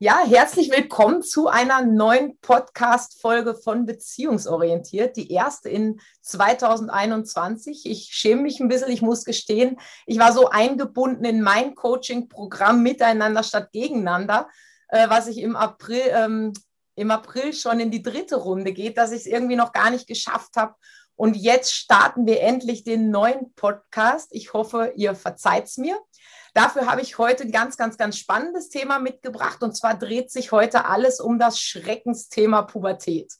Ja, herzlich willkommen zu einer neuen Podcast-Folge von Beziehungsorientiert, die erste in 2021. Ich schäme mich ein bisschen, ich muss gestehen, ich war so eingebunden in mein Coaching-Programm Miteinander statt Gegeneinander, äh, was ich im April, ähm, im April schon in die dritte Runde geht, dass ich es irgendwie noch gar nicht geschafft habe. Und jetzt starten wir endlich den neuen Podcast. Ich hoffe, ihr verzeiht es mir. Dafür habe ich heute ein ganz, ganz, ganz spannendes Thema mitgebracht. Und zwar dreht sich heute alles um das Schreckensthema Pubertät.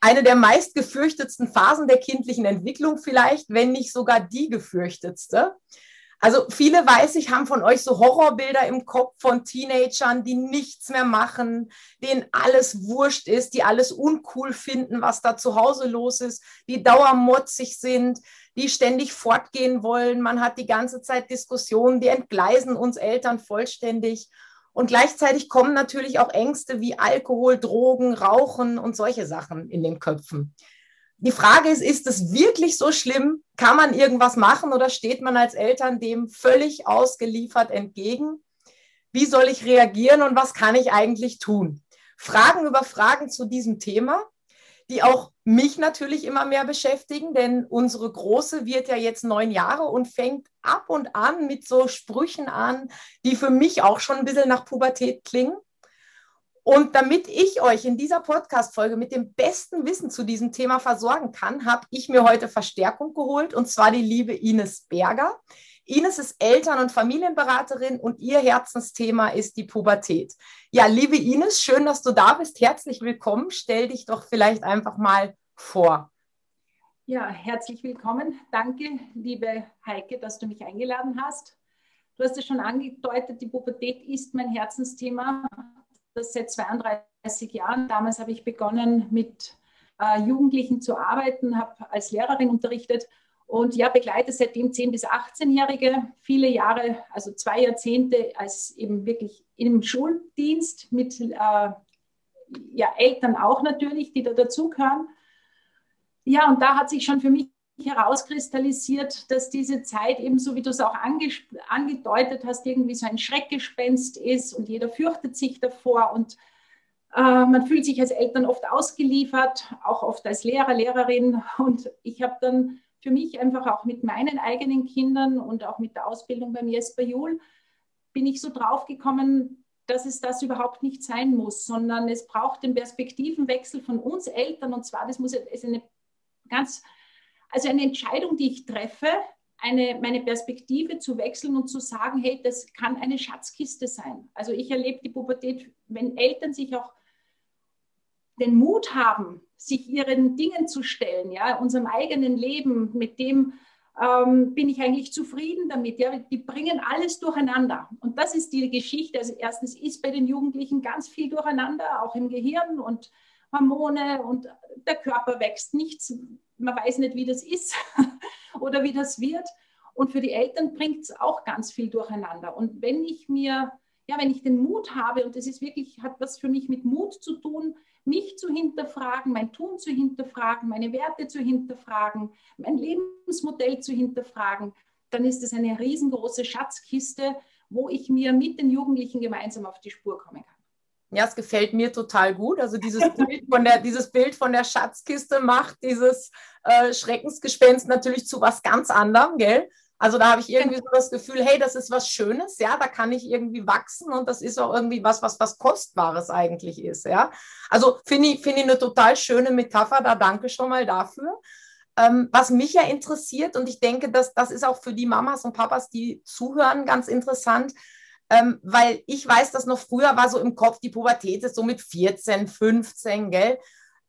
Eine der meist gefürchtetsten Phasen der kindlichen Entwicklung vielleicht, wenn nicht sogar die gefürchtetste. Also viele, weiß ich, haben von euch so Horrorbilder im Kopf von Teenagern, die nichts mehr machen, denen alles wurscht ist, die alles uncool finden, was da zu Hause los ist, die dauermotzig sind, die ständig fortgehen wollen. Man hat die ganze Zeit Diskussionen, die entgleisen uns Eltern vollständig. Und gleichzeitig kommen natürlich auch Ängste wie Alkohol, Drogen, Rauchen und solche Sachen in den Köpfen die Frage ist, ist es wirklich so schlimm? Kann man irgendwas machen oder steht man als Eltern dem völlig ausgeliefert entgegen? Wie soll ich reagieren und was kann ich eigentlich tun? Fragen über Fragen zu diesem Thema, die auch mich natürlich immer mehr beschäftigen, denn unsere Große wird ja jetzt neun Jahre und fängt ab und an mit so Sprüchen an, die für mich auch schon ein bisschen nach Pubertät klingen. Und damit ich euch in dieser Podcast-Folge mit dem besten Wissen zu diesem Thema versorgen kann, habe ich mir heute Verstärkung geholt und zwar die liebe Ines Berger. Ines ist Eltern- und Familienberaterin und ihr Herzensthema ist die Pubertät. Ja, liebe Ines, schön, dass du da bist. Herzlich willkommen. Stell dich doch vielleicht einfach mal vor. Ja, herzlich willkommen. Danke, liebe Heike, dass du mich eingeladen hast. Du hast es schon angedeutet, die Pubertät ist mein Herzensthema das seit 32 Jahren. Damals habe ich begonnen, mit äh, Jugendlichen zu arbeiten, habe als Lehrerin unterrichtet und ja, begleite seitdem 10- bis 18-Jährige, viele Jahre, also zwei Jahrzehnte als eben wirklich im Schuldienst mit äh, ja, Eltern auch natürlich, die da dazugehören. Ja, und da hat sich schon für mich herauskristallisiert, dass diese Zeit eben, so wie du es auch angedeutet hast, irgendwie so ein Schreckgespenst ist und jeder fürchtet sich davor und äh, man fühlt sich als Eltern oft ausgeliefert, auch oft als Lehrer, Lehrerin. Und ich habe dann für mich einfach auch mit meinen eigenen Kindern und auch mit der Ausbildung bei mir als Jul, bin ich so draufgekommen, dass es das überhaupt nicht sein muss, sondern es braucht den Perspektivenwechsel von uns Eltern. Und zwar, das muss eine ganz also eine Entscheidung, die ich treffe, eine, meine Perspektive zu wechseln und zu sagen, hey, das kann eine Schatzkiste sein. Also ich erlebe die Pubertät, wenn Eltern sich auch den Mut haben, sich ihren Dingen zu stellen, ja, unserem eigenen Leben, mit dem ähm, bin ich eigentlich zufrieden damit. Ja, die bringen alles durcheinander. Und das ist die Geschichte. Also erstens ist bei den Jugendlichen ganz viel durcheinander, auch im Gehirn und Hormone und der Körper wächst nichts man weiß nicht, wie das ist oder wie das wird. Und für die Eltern bringt es auch ganz viel durcheinander. Und wenn ich mir, ja, wenn ich den Mut habe, und das ist wirklich, hat was für mich mit Mut zu tun, mich zu hinterfragen, mein Tun zu hinterfragen, meine Werte zu hinterfragen, mein Lebensmodell zu hinterfragen, dann ist es eine riesengroße Schatzkiste, wo ich mir mit den Jugendlichen gemeinsam auf die Spur kommen kann. Ja, es gefällt mir total gut. Also dieses Bild von der, dieses Bild von der Schatzkiste macht dieses äh, Schreckensgespenst natürlich zu was ganz anderem, gell? Also da habe ich irgendwie so das Gefühl, hey, das ist was Schönes, ja, da kann ich irgendwie wachsen und das ist auch irgendwie was, was was Kostbares eigentlich ist, ja. Also finde ich, finde ich eine total schöne Metapher, da danke schon mal dafür. Ähm, was mich ja interessiert und ich denke, dass das ist auch für die Mamas und Papas, die zuhören, ganz interessant, ähm, weil ich weiß, dass noch früher war so im Kopf, die Pubertät ist so mit 14, 15, gell?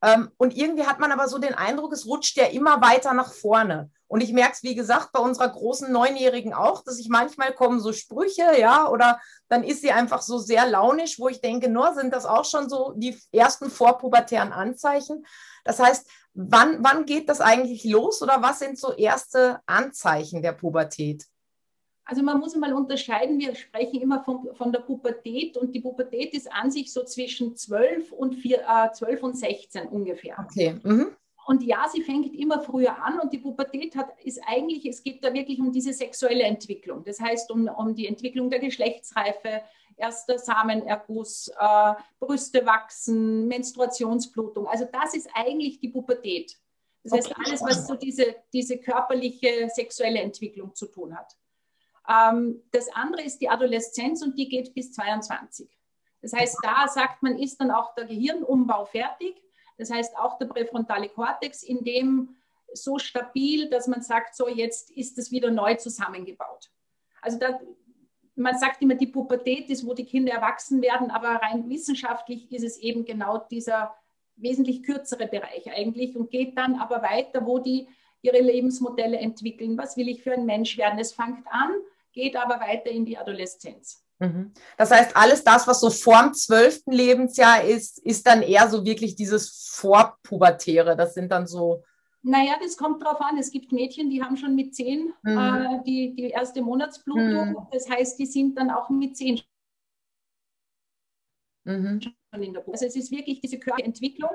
Ähm, und irgendwie hat man aber so den Eindruck, es rutscht ja immer weiter nach vorne. Und ich merke es, wie gesagt, bei unserer großen Neunjährigen auch, dass ich manchmal kommen so Sprüche, ja, oder dann ist sie einfach so sehr launisch, wo ich denke, nur sind das auch schon so die ersten vorpubertären Anzeichen. Das heißt, wann, wann geht das eigentlich los oder was sind so erste Anzeichen der Pubertät? Also man muss mal unterscheiden, wir sprechen immer von, von der Pubertät und die Pubertät ist an sich so zwischen 12 und, 4, äh, 12 und 16 ungefähr. Okay. Mhm. Und ja, sie fängt immer früher an und die Pubertät hat, ist eigentlich, es geht da wirklich um diese sexuelle Entwicklung. Das heißt, um, um die Entwicklung der Geschlechtsreife, erster Samenerguss, äh, Brüste wachsen, Menstruationsblutung. Also das ist eigentlich die Pubertät. Das heißt, alles, was so diese, diese körperliche sexuelle Entwicklung zu tun hat. Ähm, das andere ist die Adoleszenz und die geht bis 22. Das heißt, da sagt man, ist dann auch der Gehirnumbau fertig. Das heißt, auch der präfrontale Kortex in dem so stabil, dass man sagt, so jetzt ist es wieder neu zusammengebaut. Also da, man sagt immer, die Pubertät ist, wo die Kinder erwachsen werden, aber rein wissenschaftlich ist es eben genau dieser wesentlich kürzere Bereich eigentlich und geht dann aber weiter, wo die ihre Lebensmodelle entwickeln. Was will ich für ein Mensch werden? Es fängt an, geht aber weiter in die Adoleszenz. Mhm. Das heißt, alles das, was so vorm zwölften Lebensjahr ist, ist dann eher so wirklich dieses Vorpubertäre. Das sind dann so. Naja, das kommt drauf an. Es gibt Mädchen, die haben schon mit zehn mhm. äh, die, die erste Monatsblutung. Mhm. Das heißt, die sind dann auch mit zehn mhm. schon in der Pubertät. Also es ist wirklich diese Körperentwicklung.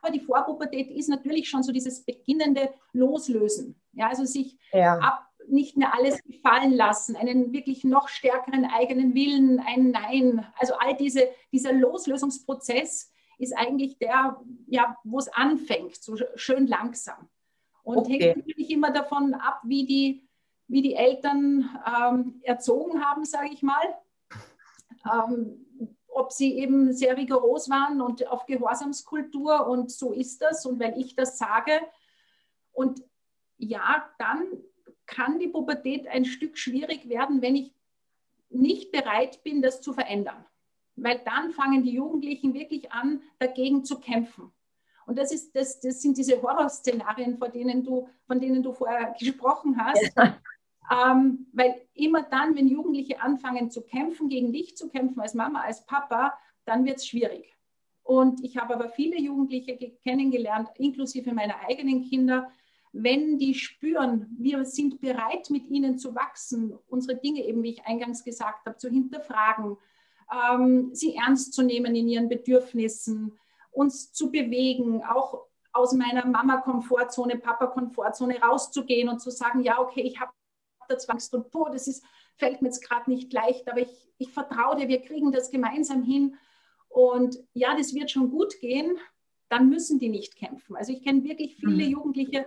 Aber die Vorpubertät ist natürlich schon so dieses beginnende Loslösen. Ja, also sich ja. ab, nicht mehr alles gefallen lassen, einen wirklich noch stärkeren eigenen Willen, ein Nein. Also all diese, dieser Loslösungsprozess ist eigentlich der, ja, wo es anfängt, so schön langsam. Und okay. hängt natürlich immer davon ab, wie die, wie die Eltern ähm, erzogen haben, sage ich mal. Ähm, ob sie eben sehr rigoros waren und auf Gehorsamskultur und so ist das und wenn ich das sage. Und ja, dann kann die Pubertät ein Stück schwierig werden, wenn ich nicht bereit bin, das zu verändern. Weil dann fangen die Jugendlichen wirklich an, dagegen zu kämpfen. Und das, ist, das, das sind diese Horrorszenarien, von denen du, von denen du vorher gesprochen hast. Ja. Ähm, weil immer dann, wenn Jugendliche anfangen zu kämpfen, gegen dich zu kämpfen, als Mama, als Papa, dann wird es schwierig. Und ich habe aber viele Jugendliche kennengelernt, inklusive meiner eigenen Kinder, wenn die spüren, wir sind bereit, mit ihnen zu wachsen, unsere Dinge eben, wie ich eingangs gesagt habe, zu hinterfragen, ähm, sie ernst zu nehmen in ihren Bedürfnissen, uns zu bewegen, auch aus meiner Mama-Komfortzone, Papa-Komfortzone rauszugehen und zu sagen, ja, okay, ich habe da Zwangst und boah, das ist, fällt mir jetzt gerade nicht leicht, aber ich, ich vertraue dir, wir kriegen das gemeinsam hin. Und ja, das wird schon gut gehen, dann müssen die nicht kämpfen. Also ich kenne wirklich viele mhm. Jugendliche,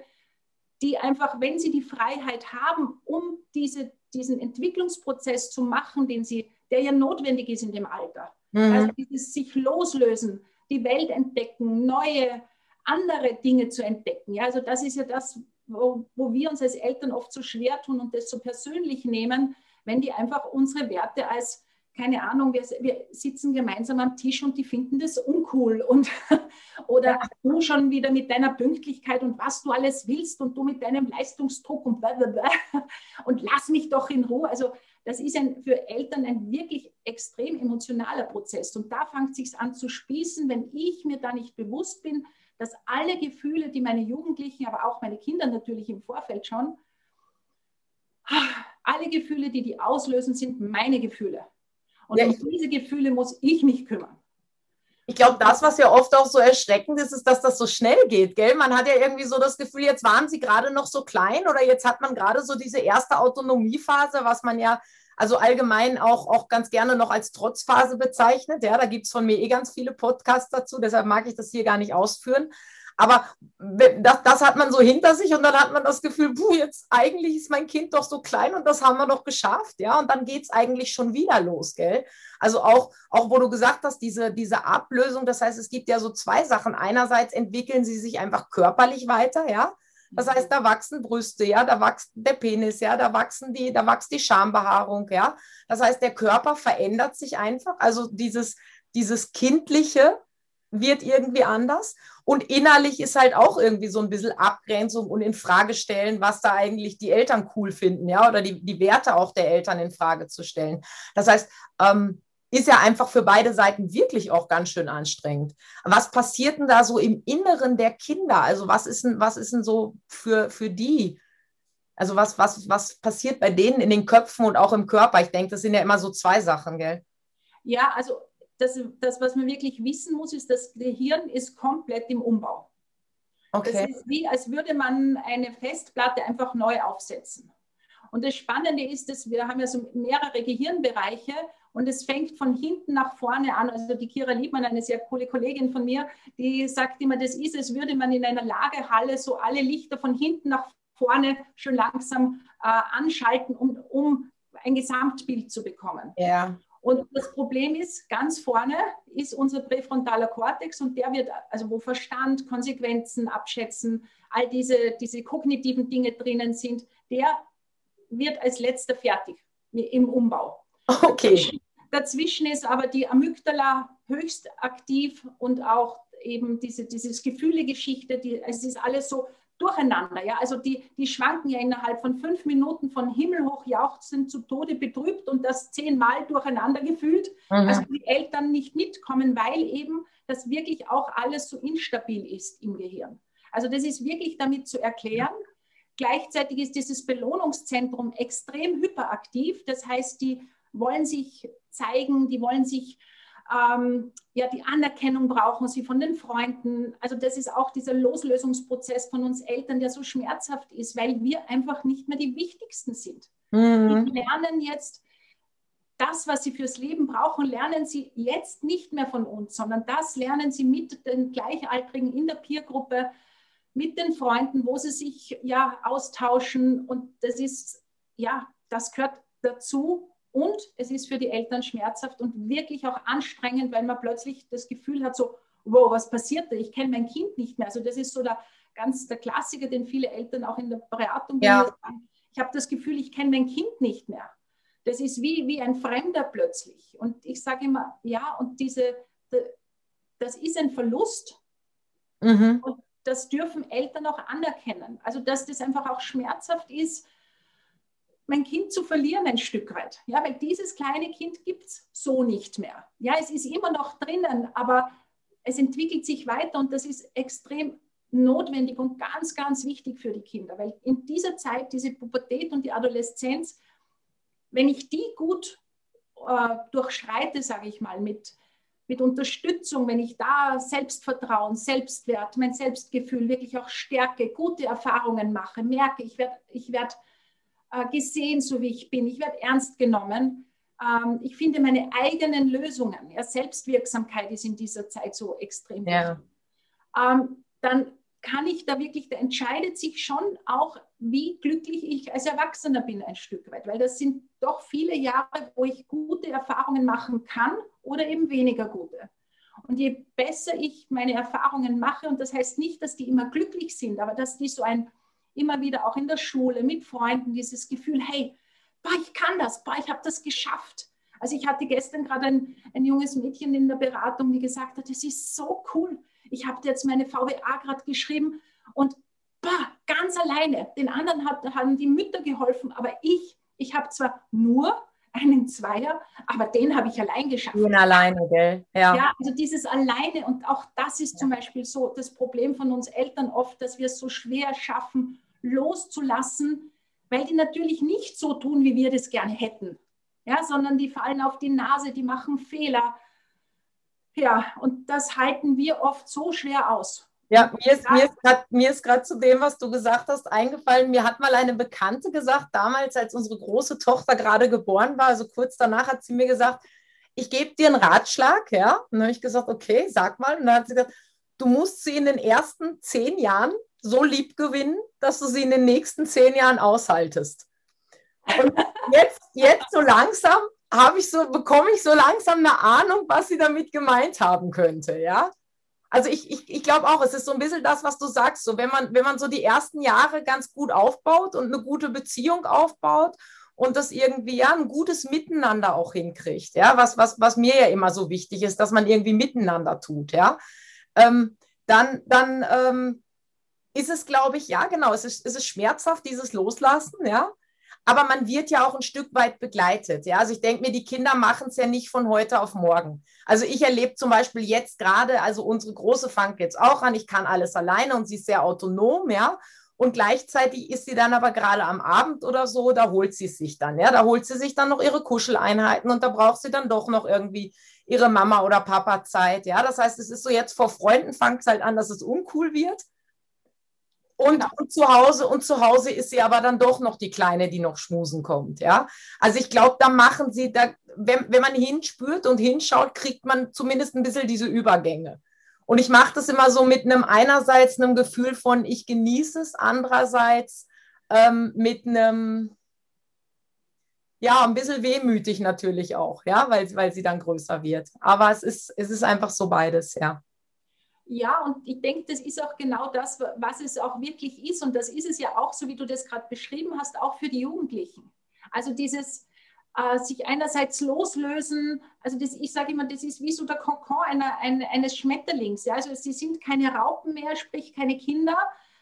die einfach, wenn sie die Freiheit haben, um diese, diesen Entwicklungsprozess zu machen, den sie, der ja notwendig ist in dem Alter. Mhm. Also dieses sich loslösen, die Welt entdecken, neue, andere Dinge zu entdecken. Ja, also das ist ja das, wo, wo wir uns als Eltern oft so schwer tun und das so persönlich nehmen, wenn die einfach unsere Werte als keine Ahnung, wir, wir, sitzen gemeinsam am Tisch und die finden das uncool. Und, oder ja. du schon wieder mit deiner Pünktlichkeit und was du alles willst und du mit deinem Leistungsdruck und blablabla. Und lass mich doch in Ruhe. Also das ist ein, für Eltern ein wirklich extrem emotionaler Prozess. Und da fängt es sich an zu spießen, wenn ich mir da nicht bewusst bin, dass alle Gefühle, die meine Jugendlichen, aber auch meine Kinder natürlich im Vorfeld schon, alle Gefühle, die die auslösen, sind meine Gefühle. Und ja, um diese Gefühle muss ich mich kümmern. Ich glaube, das, was ja oft auch so erschreckend ist, ist, dass das so schnell geht, gell? Man hat ja irgendwie so das Gefühl, jetzt waren sie gerade noch so klein oder jetzt hat man gerade so diese erste Autonomiephase, was man ja also allgemein auch, auch ganz gerne noch als Trotzphase bezeichnet. Ja, da gibt es von mir eh ganz viele Podcasts dazu, deshalb mag ich das hier gar nicht ausführen. Aber das, das, hat man so hinter sich und dann hat man das Gefühl, puh, jetzt eigentlich ist mein Kind doch so klein und das haben wir doch geschafft, ja. Und dann geht es eigentlich schon wieder los, gell? Also auch, auch wo du gesagt hast, diese, diese Ablösung, das heißt, es gibt ja so zwei Sachen. Einerseits entwickeln sie sich einfach körperlich weiter, ja. Das heißt, da wachsen Brüste, ja, da wächst der Penis, ja, da wachsen die, da wächst die Schambehaarung, ja. Das heißt, der Körper verändert sich einfach. Also dieses, dieses kindliche, wird irgendwie anders. Und innerlich ist halt auch irgendwie so ein bisschen Abgrenzung und in Frage stellen, was da eigentlich die Eltern cool finden, ja, oder die, die Werte auch der Eltern in Frage zu stellen. Das heißt, ähm, ist ja einfach für beide Seiten wirklich auch ganz schön anstrengend. Was passiert denn da so im Inneren der Kinder? Also was ist denn, was ist denn so für, für die? Also was, was, was passiert bei denen in den Köpfen und auch im Körper? Ich denke, das sind ja immer so zwei Sachen, gell? Ja, also das, das, was man wirklich wissen muss, ist, das Gehirn ist komplett im Umbau. Okay. Das ist wie, als würde man eine Festplatte einfach neu aufsetzen. Und das Spannende ist, dass wir haben ja so mehrere Gehirnbereiche und es fängt von hinten nach vorne an. Also die Kira Liebmann, eine sehr coole Kollegin von mir, die sagt immer, das ist, als würde man in einer Lagerhalle so alle Lichter von hinten nach vorne schon langsam äh, anschalten, um, um ein Gesamtbild zu bekommen. Ja. Und das Problem ist, ganz vorne ist unser präfrontaler Kortex und der wird, also wo Verstand, Konsequenzen abschätzen, all diese, diese kognitiven Dinge drinnen sind, der wird als letzter fertig im Umbau. Okay. Dazwischen ist aber die Amygdala höchst aktiv und auch eben diese dieses Gefühlegeschichte, die, es ist alles so durcheinander. Ja? Also die, die schwanken ja innerhalb von fünf Minuten von Himmel hoch jauchzend zu Tode betrübt und das zehnmal durcheinander gefühlt. Mhm. Also die Eltern nicht mitkommen, weil eben das wirklich auch alles so instabil ist im Gehirn. Also das ist wirklich damit zu erklären. Gleichzeitig ist dieses Belohnungszentrum extrem hyperaktiv. Das heißt, die wollen sich zeigen, die wollen sich, ähm, ja, die Anerkennung brauchen sie von den Freunden. Also das ist auch dieser Loslösungsprozess von uns Eltern, der so schmerzhaft ist, weil wir einfach nicht mehr die Wichtigsten sind. Mhm. Die lernen jetzt, das, was sie fürs Leben brauchen, lernen sie jetzt nicht mehr von uns, sondern das lernen sie mit den Gleichaltrigen in der Peergruppe, mit den Freunden, wo sie sich ja austauschen. Und das ist, ja, das gehört dazu. Und es ist für die Eltern schmerzhaft und wirklich auch anstrengend, weil man plötzlich das Gefühl hat, so, wow, was passiert da? Ich kenne mein Kind nicht mehr. Also das ist so der ganz der Klassiker, den viele Eltern auch in der Beratung ja. sagen. Ich habe das Gefühl, ich kenne mein Kind nicht mehr. Das ist wie, wie ein Fremder plötzlich. Und ich sage immer, ja, und diese, das ist ein Verlust. Mhm. Und das dürfen Eltern auch anerkennen. Also, dass das einfach auch schmerzhaft ist, mein Kind zu verlieren ein Stück weit. Ja, weil dieses kleine Kind gibt es so nicht mehr. Ja, es ist immer noch drinnen, aber es entwickelt sich weiter und das ist extrem notwendig und ganz, ganz wichtig für die Kinder, weil in dieser Zeit, diese Pubertät und die Adoleszenz, wenn ich die gut äh, durchschreite, sage ich mal, mit, mit Unterstützung, wenn ich da Selbstvertrauen, Selbstwert, mein Selbstgefühl wirklich auch stärke, gute Erfahrungen mache, merke, ich werde ich werd äh, gesehen, so wie ich bin. Ich werde ernst genommen. Ähm, ich finde meine eigenen Lösungen. Ja, Selbstwirksamkeit ist in dieser Zeit so extrem ja. wichtig. Ähm, dann kann ich da wirklich, da entscheidet sich schon auch, wie glücklich ich als Erwachsener bin, ein Stück weit, weil das sind doch viele Jahre, wo ich gute Erfahrungen machen kann oder eben weniger gute. Und je besser ich meine Erfahrungen mache, und das heißt nicht, dass die immer glücklich sind, aber dass die so ein immer wieder auch in der Schule mit Freunden dieses Gefühl, hey, boah, ich kann das, boah, ich habe das geschafft. Also ich hatte gestern gerade ein, ein junges Mädchen in der Beratung, die gesagt hat, es ist so cool. Ich habe jetzt meine VWA gerade geschrieben und boah, ganz alleine. Den anderen hat, haben die Mütter geholfen, aber ich, ich habe zwar nur einen Zweier, aber den habe ich allein geschafft. Den alleine, gell? Ja. ja, also dieses alleine und auch das ist zum Beispiel so das Problem von uns Eltern oft, dass wir es so schwer schaffen, loszulassen, weil die natürlich nicht so tun, wie wir das gerne hätten, ja, sondern die fallen auf die Nase, die machen Fehler. Ja, und das halten wir oft so schwer aus. Ja, mir ist, gerade zu dem, was du gesagt hast, eingefallen. Mir hat mal eine Bekannte gesagt, damals, als unsere große Tochter gerade geboren war, also kurz danach hat sie mir gesagt, ich gebe dir einen Ratschlag, ja. Und dann habe ich gesagt, okay, sag mal. Und dann hat sie gesagt, du musst sie in den ersten zehn Jahren so lieb gewinnen, dass du sie in den nächsten zehn Jahren aushaltest. Und jetzt, jetzt so langsam habe ich so, bekomme ich so langsam eine Ahnung, was sie damit gemeint haben könnte, ja. Also ich, ich, ich glaube auch, es ist so ein bisschen das, was du sagst. So, wenn man, wenn man so die ersten Jahre ganz gut aufbaut und eine gute Beziehung aufbaut und das irgendwie ja ein gutes Miteinander auch hinkriegt, ja, was, was, was mir ja immer so wichtig ist, dass man irgendwie miteinander tut, ja, ähm, dann, dann ähm, ist es, glaube ich, ja, genau, es ist, es ist schmerzhaft, dieses Loslassen, ja, aber man wird ja auch ein Stück weit begleitet. Ja? Also ich denke mir, die Kinder machen es ja nicht von heute auf morgen. Also ich erlebe zum Beispiel jetzt gerade, also unsere Große fängt jetzt auch an, ich kann alles alleine und sie ist sehr autonom, ja. Und gleichzeitig ist sie dann aber gerade am Abend oder so, da holt sie sich dann, ja, da holt sie sich dann noch ihre Kuscheleinheiten und da braucht sie dann doch noch irgendwie ihre Mama oder Papa Zeit, ja. Das heißt, es ist so jetzt vor Freunden fängt es halt an, dass es uncool wird. Und, genau. und, zu Hause und zu Hause ist sie aber dann doch noch die Kleine, die noch schmusen kommt, ja. Also ich glaube, da machen sie, da, wenn, wenn man hinspürt und hinschaut, kriegt man zumindest ein bisschen diese Übergänge. Und ich mache das immer so mit einem einerseits einem Gefühl von, ich genieße es, andererseits ähm, mit einem, ja, ein bisschen wehmütig natürlich auch, ja, weil, weil sie dann größer wird. Aber es ist, es ist einfach so beides, ja. Ja, und ich denke, das ist auch genau das, was es auch wirklich ist. Und das ist es ja auch, so wie du das gerade beschrieben hast, auch für die Jugendlichen. Also dieses äh, sich einerseits loslösen, also das, ich sage immer, das ist wie so der Kokon einer, ein, eines Schmetterlings. Ja? Also sie sind keine Raupen mehr, sprich keine Kinder.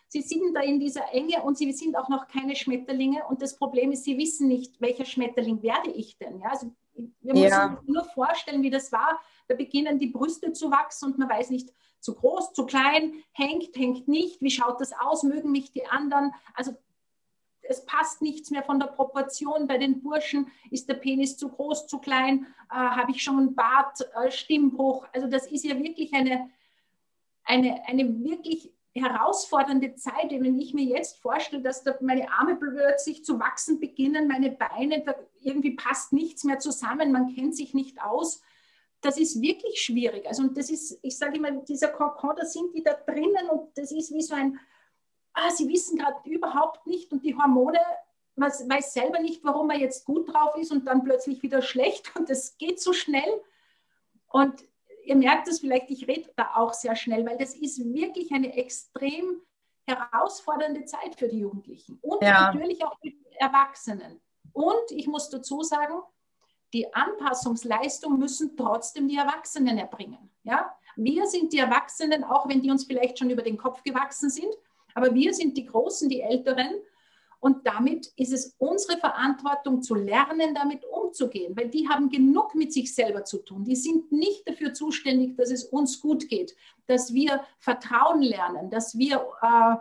Sie sind da in dieser Enge und sie sind auch noch keine Schmetterlinge. Und das Problem ist, sie wissen nicht, welcher Schmetterling werde ich denn. Ja? Also wir müssen ja. uns nur vorstellen, wie das war. Da beginnen die Brüste zu wachsen und man weiß nicht, zu groß, zu klein, hängt, hängt nicht, wie schaut das aus, mögen mich die anderen. Also es passt nichts mehr von der Proportion. Bei den Burschen ist der Penis zu groß, zu klein, äh, habe ich schon einen Bart, äh, Stimmbruch. Also das ist ja wirklich eine, eine, eine wirklich herausfordernde Zeit, wenn ich mir jetzt vorstelle, dass da meine Arme plötzlich zu wachsen beginnen, meine Beine, da irgendwie passt nichts mehr zusammen, man kennt sich nicht aus das ist wirklich schwierig. Also und das ist, ich sage immer, dieser Kokon, da sind die da drinnen und das ist wie so ein, ah, sie wissen gerade überhaupt nicht und die Hormone, man weiß selber nicht, warum man jetzt gut drauf ist und dann plötzlich wieder schlecht und das geht so schnell. Und ihr merkt es vielleicht, ich rede da auch sehr schnell, weil das ist wirklich eine extrem herausfordernde Zeit für die Jugendlichen und ja. natürlich auch für die Erwachsenen. Und ich muss dazu sagen, die Anpassungsleistung müssen trotzdem die Erwachsenen erbringen. Ja? Wir sind die Erwachsenen, auch wenn die uns vielleicht schon über den Kopf gewachsen sind, aber wir sind die Großen, die Älteren. Und damit ist es unsere Verantwortung zu lernen, damit umzugehen, weil die haben genug mit sich selber zu tun. Die sind nicht dafür zuständig, dass es uns gut geht, dass wir Vertrauen lernen, dass wir äh,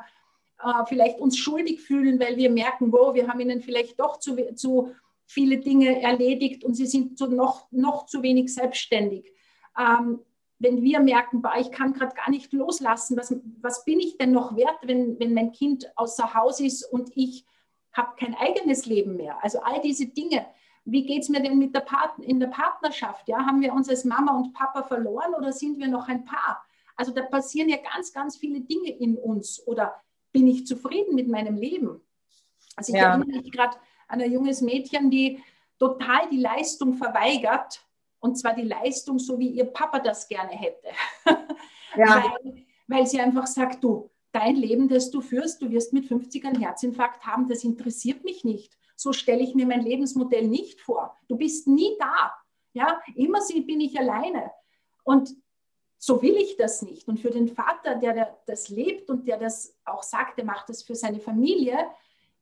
äh, vielleicht uns schuldig fühlen, weil wir merken, wow, wir haben ihnen vielleicht doch zu, zu viele Dinge erledigt und sie sind so noch, noch zu wenig selbstständig. Ähm, wenn wir merken, bah, ich kann gerade gar nicht loslassen, was, was bin ich denn noch wert, wenn, wenn mein Kind außer Haus ist und ich habe kein eigenes Leben mehr? Also all diese Dinge. Wie geht es mir denn mit der Part in der Partnerschaft? Ja? Haben wir uns als Mama und Papa verloren oder sind wir noch ein Paar? Also da passieren ja ganz, ganz viele Dinge in uns. Oder bin ich zufrieden mit meinem Leben? Also ich ja. erinnere mich gerade an ein junges Mädchen, die total die Leistung verweigert. Und zwar die Leistung, so wie ihr Papa das gerne hätte. Ja. weil, weil sie einfach sagt, du, dein Leben, das du führst, du wirst mit 50 einen Herzinfarkt haben, das interessiert mich nicht. So stelle ich mir mein Lebensmodell nicht vor. Du bist nie da. Ja, immer bin ich alleine. Und so will ich das nicht. Und für den Vater, der das lebt und der das auch sagt, der macht das für seine Familie,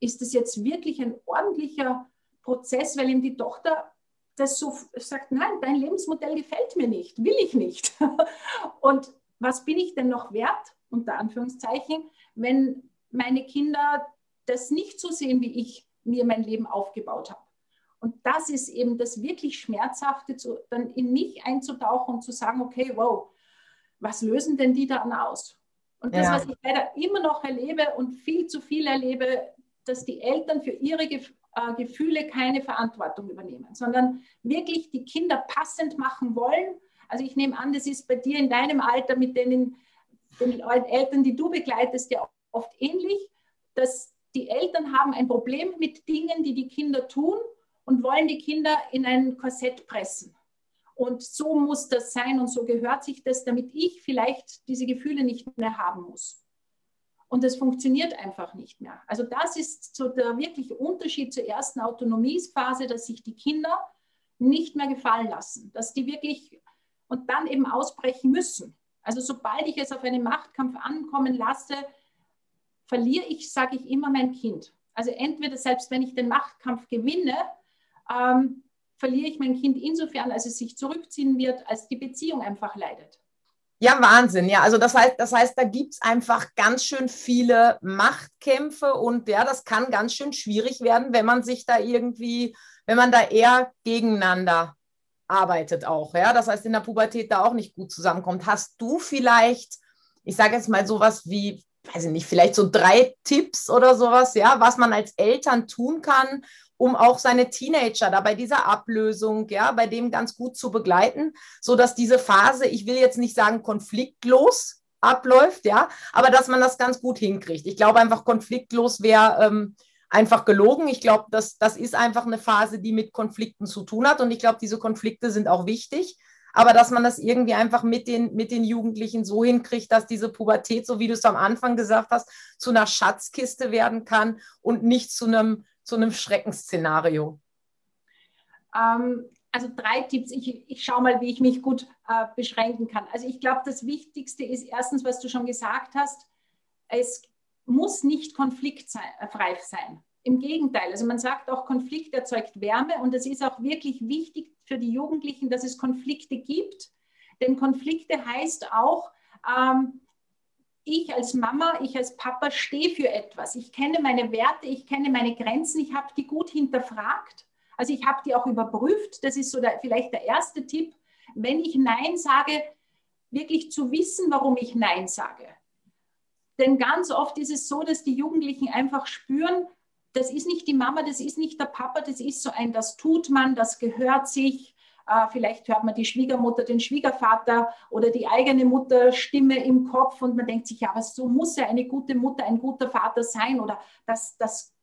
ist das jetzt wirklich ein ordentlicher Prozess, weil ihm die Tochter das so sagt, nein, dein Lebensmodell gefällt mir nicht, will ich nicht. Und was bin ich denn noch wert, unter Anführungszeichen, wenn meine Kinder das nicht so sehen, wie ich mir mein Leben aufgebaut habe. Und das ist eben das wirklich Schmerzhafte, zu, dann in mich einzutauchen und zu sagen, okay, wow, was lösen denn die dann aus? Und das, ja. was ich leider immer noch erlebe und viel zu viel erlebe, dass die Eltern für ihre äh, Gefühle keine Verantwortung übernehmen, sondern wirklich die Kinder passend machen wollen. Also ich nehme an, das ist bei dir in deinem Alter mit den, den Eltern, die du begleitest, ja oft ähnlich, dass die Eltern haben ein Problem mit Dingen, die die Kinder tun und wollen die Kinder in ein Korsett pressen. Und so muss das sein und so gehört sich das, damit ich vielleicht diese Gefühle nicht mehr haben muss. Und es funktioniert einfach nicht mehr. Also das ist so der wirkliche Unterschied zur ersten Autonomiephase, dass sich die Kinder nicht mehr gefallen lassen, dass die wirklich und dann eben ausbrechen müssen. Also sobald ich es auf einen Machtkampf ankommen lasse, verliere ich, sage ich immer, mein Kind. Also entweder selbst wenn ich den Machtkampf gewinne, ähm, verliere ich mein Kind insofern, als es sich zurückziehen wird, als die Beziehung einfach leidet. Ja, Wahnsinn. Ja, also das heißt, das heißt, da gibt es einfach ganz schön viele Machtkämpfe und ja, das kann ganz schön schwierig werden, wenn man sich da irgendwie, wenn man da eher gegeneinander arbeitet auch. Ja, das heißt, in der Pubertät da auch nicht gut zusammenkommt. Hast du vielleicht, ich sage jetzt mal sowas wie, weiß ich nicht, vielleicht so drei Tipps oder sowas, ja, was man als Eltern tun kann, um auch seine Teenager da bei dieser Ablösung, ja, bei dem ganz gut zu begleiten, so dass diese Phase, ich will jetzt nicht sagen konfliktlos abläuft, ja, aber dass man das ganz gut hinkriegt. Ich glaube einfach konfliktlos wäre ähm, einfach gelogen. Ich glaube, das, das ist einfach eine Phase, die mit Konflikten zu tun hat und ich glaube, diese Konflikte sind auch wichtig. Aber dass man das irgendwie einfach mit den, mit den Jugendlichen so hinkriegt, dass diese Pubertät, so wie du es am Anfang gesagt hast, zu einer Schatzkiste werden kann und nicht zu einem zu einem Schreckensszenario? Ähm, also drei Tipps. Ich, ich schaue mal, wie ich mich gut äh, beschränken kann. Also ich glaube, das Wichtigste ist erstens, was du schon gesagt hast, es muss nicht konfliktfrei sein. Im Gegenteil, also man sagt auch, Konflikt erzeugt Wärme und es ist auch wirklich wichtig für die Jugendlichen, dass es Konflikte gibt. Denn Konflikte heißt auch, ähm, ich als Mama, ich als Papa stehe für etwas. Ich kenne meine Werte, ich kenne meine Grenzen, ich habe die gut hinterfragt. Also ich habe die auch überprüft. Das ist so der, vielleicht der erste Tipp. Wenn ich Nein sage, wirklich zu wissen, warum ich Nein sage. Denn ganz oft ist es so, dass die Jugendlichen einfach spüren, das ist nicht die Mama, das ist nicht der Papa, das ist so ein, das tut man, das gehört sich, äh, vielleicht hört man die Schwiegermutter, den Schwiegervater oder die eigene Mutterstimme im Kopf und man denkt sich, ja, aber so muss ja eine gute Mutter, ein guter Vater sein oder das, das,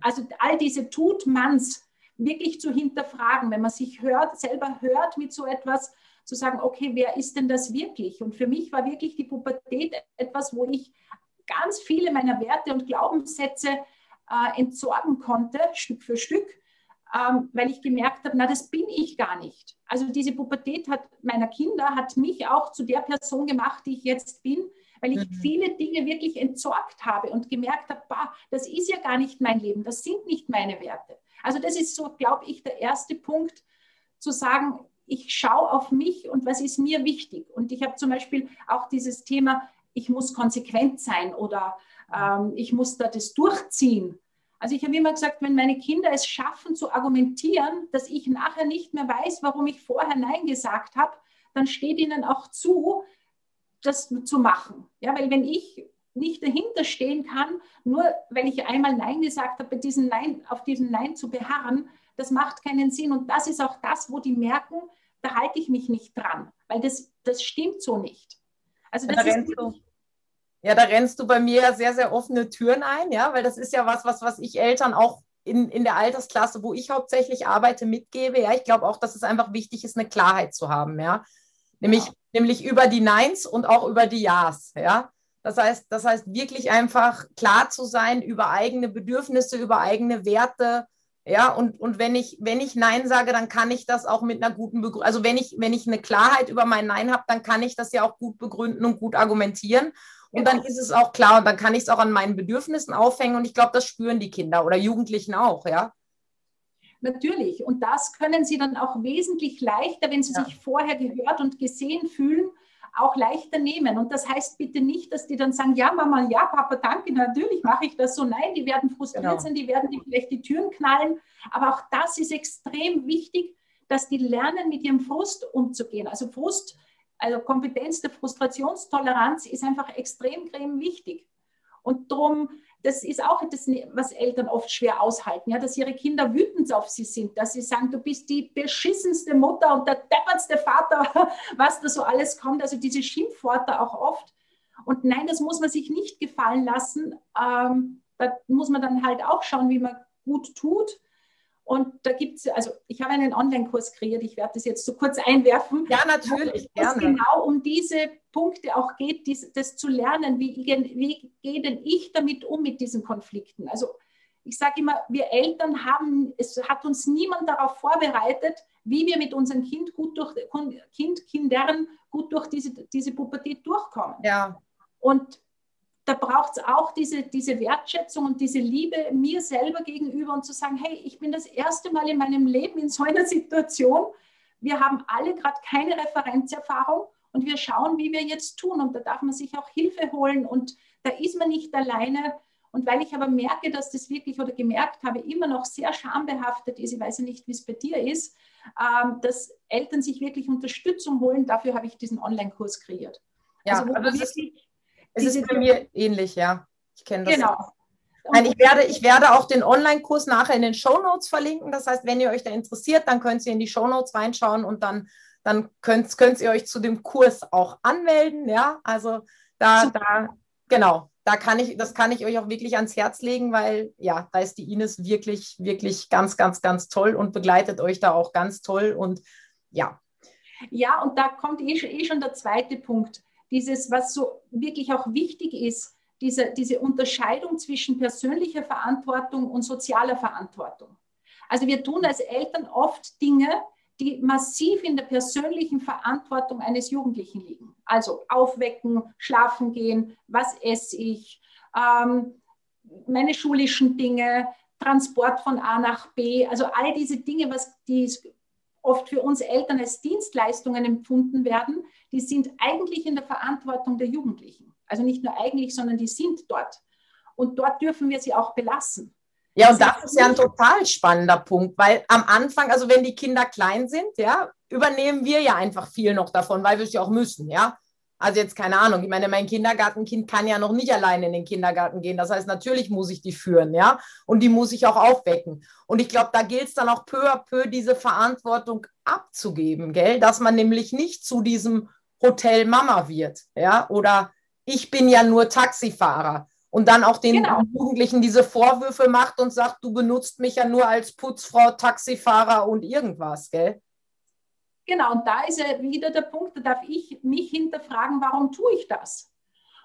also all diese Tutmanns wirklich zu hinterfragen, wenn man sich hört, selber hört mit so etwas, zu sagen, okay, wer ist denn das wirklich? Und für mich war wirklich die Pubertät etwas, wo ich ganz viele meiner Werte und Glaubenssätze äh, entsorgen konnte, Stück für Stück ähm, weil ich gemerkt habe, na, das bin ich gar nicht. Also diese Pubertät hat meiner Kinder hat mich auch zu der Person gemacht, die ich jetzt bin, weil ich mhm. viele Dinge wirklich entsorgt habe und gemerkt habe, bah, das ist ja gar nicht mein Leben, das sind nicht meine Werte. Also das ist so, glaube ich, der erste Punkt, zu sagen, ich schaue auf mich und was ist mir wichtig. Und ich habe zum Beispiel auch dieses Thema, ich muss konsequent sein oder ähm, ich muss da das durchziehen. Also ich habe immer gesagt, wenn meine Kinder es schaffen zu argumentieren, dass ich nachher nicht mehr weiß, warum ich vorher Nein gesagt habe, dann steht ihnen auch zu, das zu machen. Ja, weil wenn ich nicht dahinter stehen kann, nur weil ich einmal Nein gesagt habe, diesen Nein, auf diesem Nein zu beharren, das macht keinen Sinn. Und das ist auch das, wo die merken, da halte ich mich nicht dran, weil das, das stimmt so nicht. Also das ist ja, da rennst du bei mir sehr, sehr offene Türen ein, ja, weil das ist ja was, was, was ich Eltern auch in, in der Altersklasse, wo ich hauptsächlich arbeite, mitgebe. Ja, ich glaube auch, dass es einfach wichtig ist, eine Klarheit zu haben, ja. Nämlich, ja. nämlich über die Neins und auch über die Ja's, ja. Das heißt, das heißt, wirklich einfach klar zu sein über eigene Bedürfnisse, über eigene Werte, ja, und, und wenn ich, wenn ich Nein sage, dann kann ich das auch mit einer guten Begründung. Also wenn ich, wenn ich eine Klarheit über mein Nein habe, dann kann ich das ja auch gut begründen und gut argumentieren. Und dann ist es auch klar und dann kann ich es auch an meinen Bedürfnissen aufhängen und ich glaube, das spüren die Kinder oder Jugendlichen auch, ja. Natürlich. Und das können sie dann auch wesentlich leichter, wenn sie ja. sich vorher gehört und gesehen fühlen, auch leichter nehmen. Und das heißt bitte nicht, dass die dann sagen, ja, Mama, ja, Papa, danke, natürlich mache ich das so. Nein, die werden frustriert genau. sein, die werden die vielleicht die Türen knallen. Aber auch das ist extrem wichtig, dass die lernen, mit ihrem Frust umzugehen. Also Frust also Kompetenz der Frustrationstoleranz ist einfach extrem, extrem wichtig. Und darum, das ist auch das, was Eltern oft schwer aushalten, ja, dass ihre Kinder wütend auf sie sind, dass sie sagen, du bist die beschissenste Mutter und der deppertste Vater, was da so alles kommt. Also diese Schimpfworte auch oft. Und nein, das muss man sich nicht gefallen lassen. Ähm, da muss man dann halt auch schauen, wie man gut tut. Und da gibt es, also ich habe einen Online-Kurs kreiert, ich werde das jetzt so kurz einwerfen. Ja, natürlich, gerne. Es genau um diese Punkte auch geht, dies, das zu lernen, wie, wie gehe denn ich damit um mit diesen Konflikten? Also ich sage immer, wir Eltern haben, es hat uns niemand darauf vorbereitet, wie wir mit unserem Kind gut durch, Kind, Kindern gut durch diese, diese Pubertät durchkommen. Ja. Und da braucht es auch diese, diese Wertschätzung und diese Liebe mir selber gegenüber und zu sagen, hey, ich bin das erste Mal in meinem Leben in so einer Situation. Wir haben alle gerade keine Referenzerfahrung und wir schauen, wie wir jetzt tun. Und da darf man sich auch Hilfe holen und da ist man nicht alleine. Und weil ich aber merke, dass das wirklich oder gemerkt habe, immer noch sehr schambehaftet ist, ich weiß ja nicht, wie es bei dir ist, ähm, dass Eltern sich wirklich Unterstützung holen, dafür habe ich diesen Online-Kurs kreiert. Ja, also, also wirklich es ist bei mir ähnlich, ja. Ich kenne das. Genau. Nein, ich, werde, ich werde auch den Online-Kurs nachher in den Show Notes verlinken. Das heißt, wenn ihr euch da interessiert, dann könnt ihr in die Show Notes reinschauen und dann, dann könnt, könnt ihr euch zu dem Kurs auch anmelden. Ja, also da, da, genau, da kann ich, das kann ich euch auch wirklich ans Herz legen, weil ja, da ist die Ines wirklich, wirklich ganz, ganz, ganz toll und begleitet euch da auch ganz toll und ja. Ja, und da kommt eh, eh schon der zweite Punkt dieses, was so wirklich auch wichtig ist, diese, diese Unterscheidung zwischen persönlicher Verantwortung und sozialer Verantwortung. Also wir tun als Eltern oft Dinge, die massiv in der persönlichen Verantwortung eines Jugendlichen liegen. Also aufwecken, schlafen gehen, was esse ich, ähm, meine schulischen Dinge, Transport von A nach B, also all diese Dinge, was die oft für uns Eltern als Dienstleistungen empfunden werden, die sind eigentlich in der Verantwortung der Jugendlichen. Also nicht nur eigentlich, sondern die sind dort. Und dort dürfen wir sie auch belassen. Ja, und das ist ja ein total spannender Punkt, weil am Anfang, also wenn die Kinder klein sind, ja, übernehmen wir ja einfach viel noch davon, weil wir es ja auch müssen, ja. Also jetzt keine Ahnung, ich meine, mein Kindergartenkind kann ja noch nicht alleine in den Kindergarten gehen. Das heißt, natürlich muss ich die führen, ja, und die muss ich auch aufwecken. Und ich glaube, da gilt es dann auch peu à peu, diese Verantwortung abzugeben, gell, dass man nämlich nicht zu diesem Hotel Mama wird, ja, oder ich bin ja nur Taxifahrer und dann auch den genau. Jugendlichen diese Vorwürfe macht und sagt, du benutzt mich ja nur als Putzfrau, Taxifahrer und irgendwas, gell? Genau, und da ist ja wieder der Punkt, da darf ich mich hinterfragen, warum tue ich das?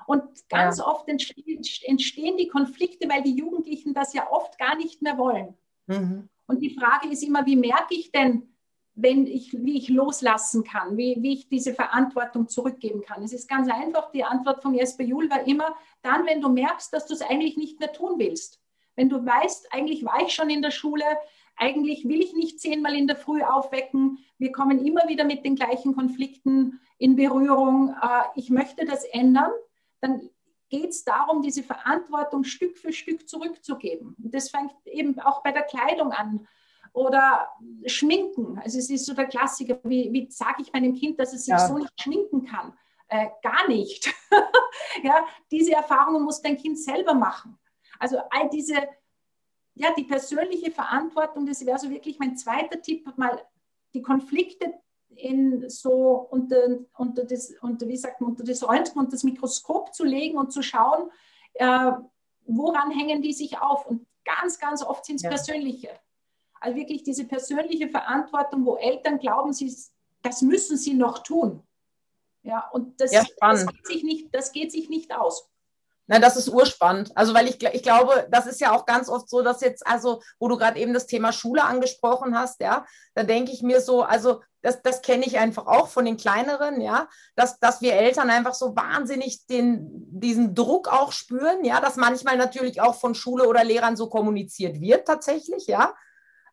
Und ganz ja. oft entstehen die Konflikte, weil die Jugendlichen das ja oft gar nicht mehr wollen. Mhm. Und die Frage ist immer, wie merke ich denn, wenn ich, wie ich loslassen kann, wie, wie ich diese Verantwortung zurückgeben kann. Es ist ganz einfach, die Antwort von Jesper Juhl war immer, dann, wenn du merkst, dass du es eigentlich nicht mehr tun willst. Wenn du weißt, eigentlich war ich schon in der Schule, eigentlich will ich nicht zehnmal in der Früh aufwecken. Wir kommen immer wieder mit den gleichen Konflikten in Berührung. Äh, ich möchte das ändern. Dann geht es darum, diese Verantwortung Stück für Stück zurückzugeben. Und das fängt eben auch bei der Kleidung an oder Schminken. Also es ist so der Klassiker, wie, wie sage ich meinem Kind, dass es sich ja. so nicht schminken kann? Äh, gar nicht. ja, diese Erfahrungen muss dein Kind selber machen. Also all diese ja, die persönliche Verantwortung, das wäre so wirklich mein zweiter Tipp, mal die Konflikte in so unter, unter, das, unter, wie sagt man, unter das Röntgen und das Mikroskop zu legen und zu schauen, äh, woran hängen die sich auf. Und ganz, ganz oft sind es ja. persönliche. Also wirklich diese persönliche Verantwortung, wo Eltern glauben, sie, das müssen sie noch tun. Ja, und das, ja, das, geht, sich nicht, das geht sich nicht aus. Na, das ist urspannend. Also, weil ich, ich glaube, das ist ja auch ganz oft so, dass jetzt, also, wo du gerade eben das Thema Schule angesprochen hast, ja, da denke ich mir so, also, das, das kenne ich einfach auch von den kleineren, ja, dass, dass wir Eltern einfach so wahnsinnig den, diesen Druck auch spüren, ja, dass manchmal natürlich auch von Schule oder Lehrern so kommuniziert wird tatsächlich, ja.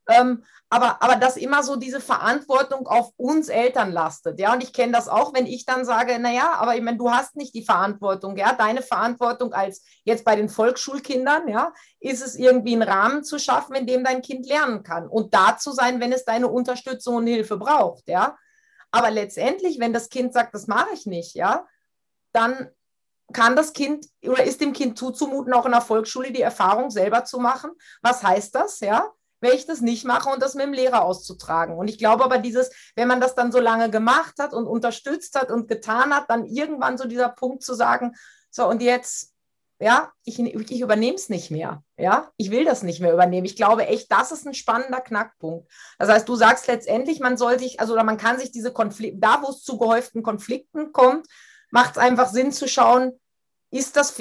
Ähm, aber, aber dass immer so diese Verantwortung auf uns Eltern lastet. Ja, und ich kenne das auch, wenn ich dann sage, naja, aber ich meine, du hast nicht die Verantwortung, ja, deine Verantwortung als jetzt bei den Volksschulkindern, ja, ist es irgendwie einen Rahmen zu schaffen, in dem dein Kind lernen kann und da zu sein, wenn es deine Unterstützung und Hilfe braucht, ja. Aber letztendlich, wenn das Kind sagt, das mache ich nicht, ja, dann kann das Kind oder ist dem Kind zuzumuten, auch in der Volksschule die Erfahrung selber zu machen. Was heißt das, ja? Wenn ich das nicht mache und das mit dem Lehrer auszutragen. Und ich glaube aber dieses, wenn man das dann so lange gemacht hat und unterstützt hat und getan hat, dann irgendwann so dieser Punkt zu sagen, so und jetzt ja, ich, ich übernehme es nicht mehr. Ja, ich will das nicht mehr übernehmen. Ich glaube echt, das ist ein spannender Knackpunkt. Das heißt, du sagst letztendlich, man soll sich, also oder man kann sich diese Konflikte, da wo es zu gehäuften Konflikten kommt, macht es einfach Sinn zu schauen,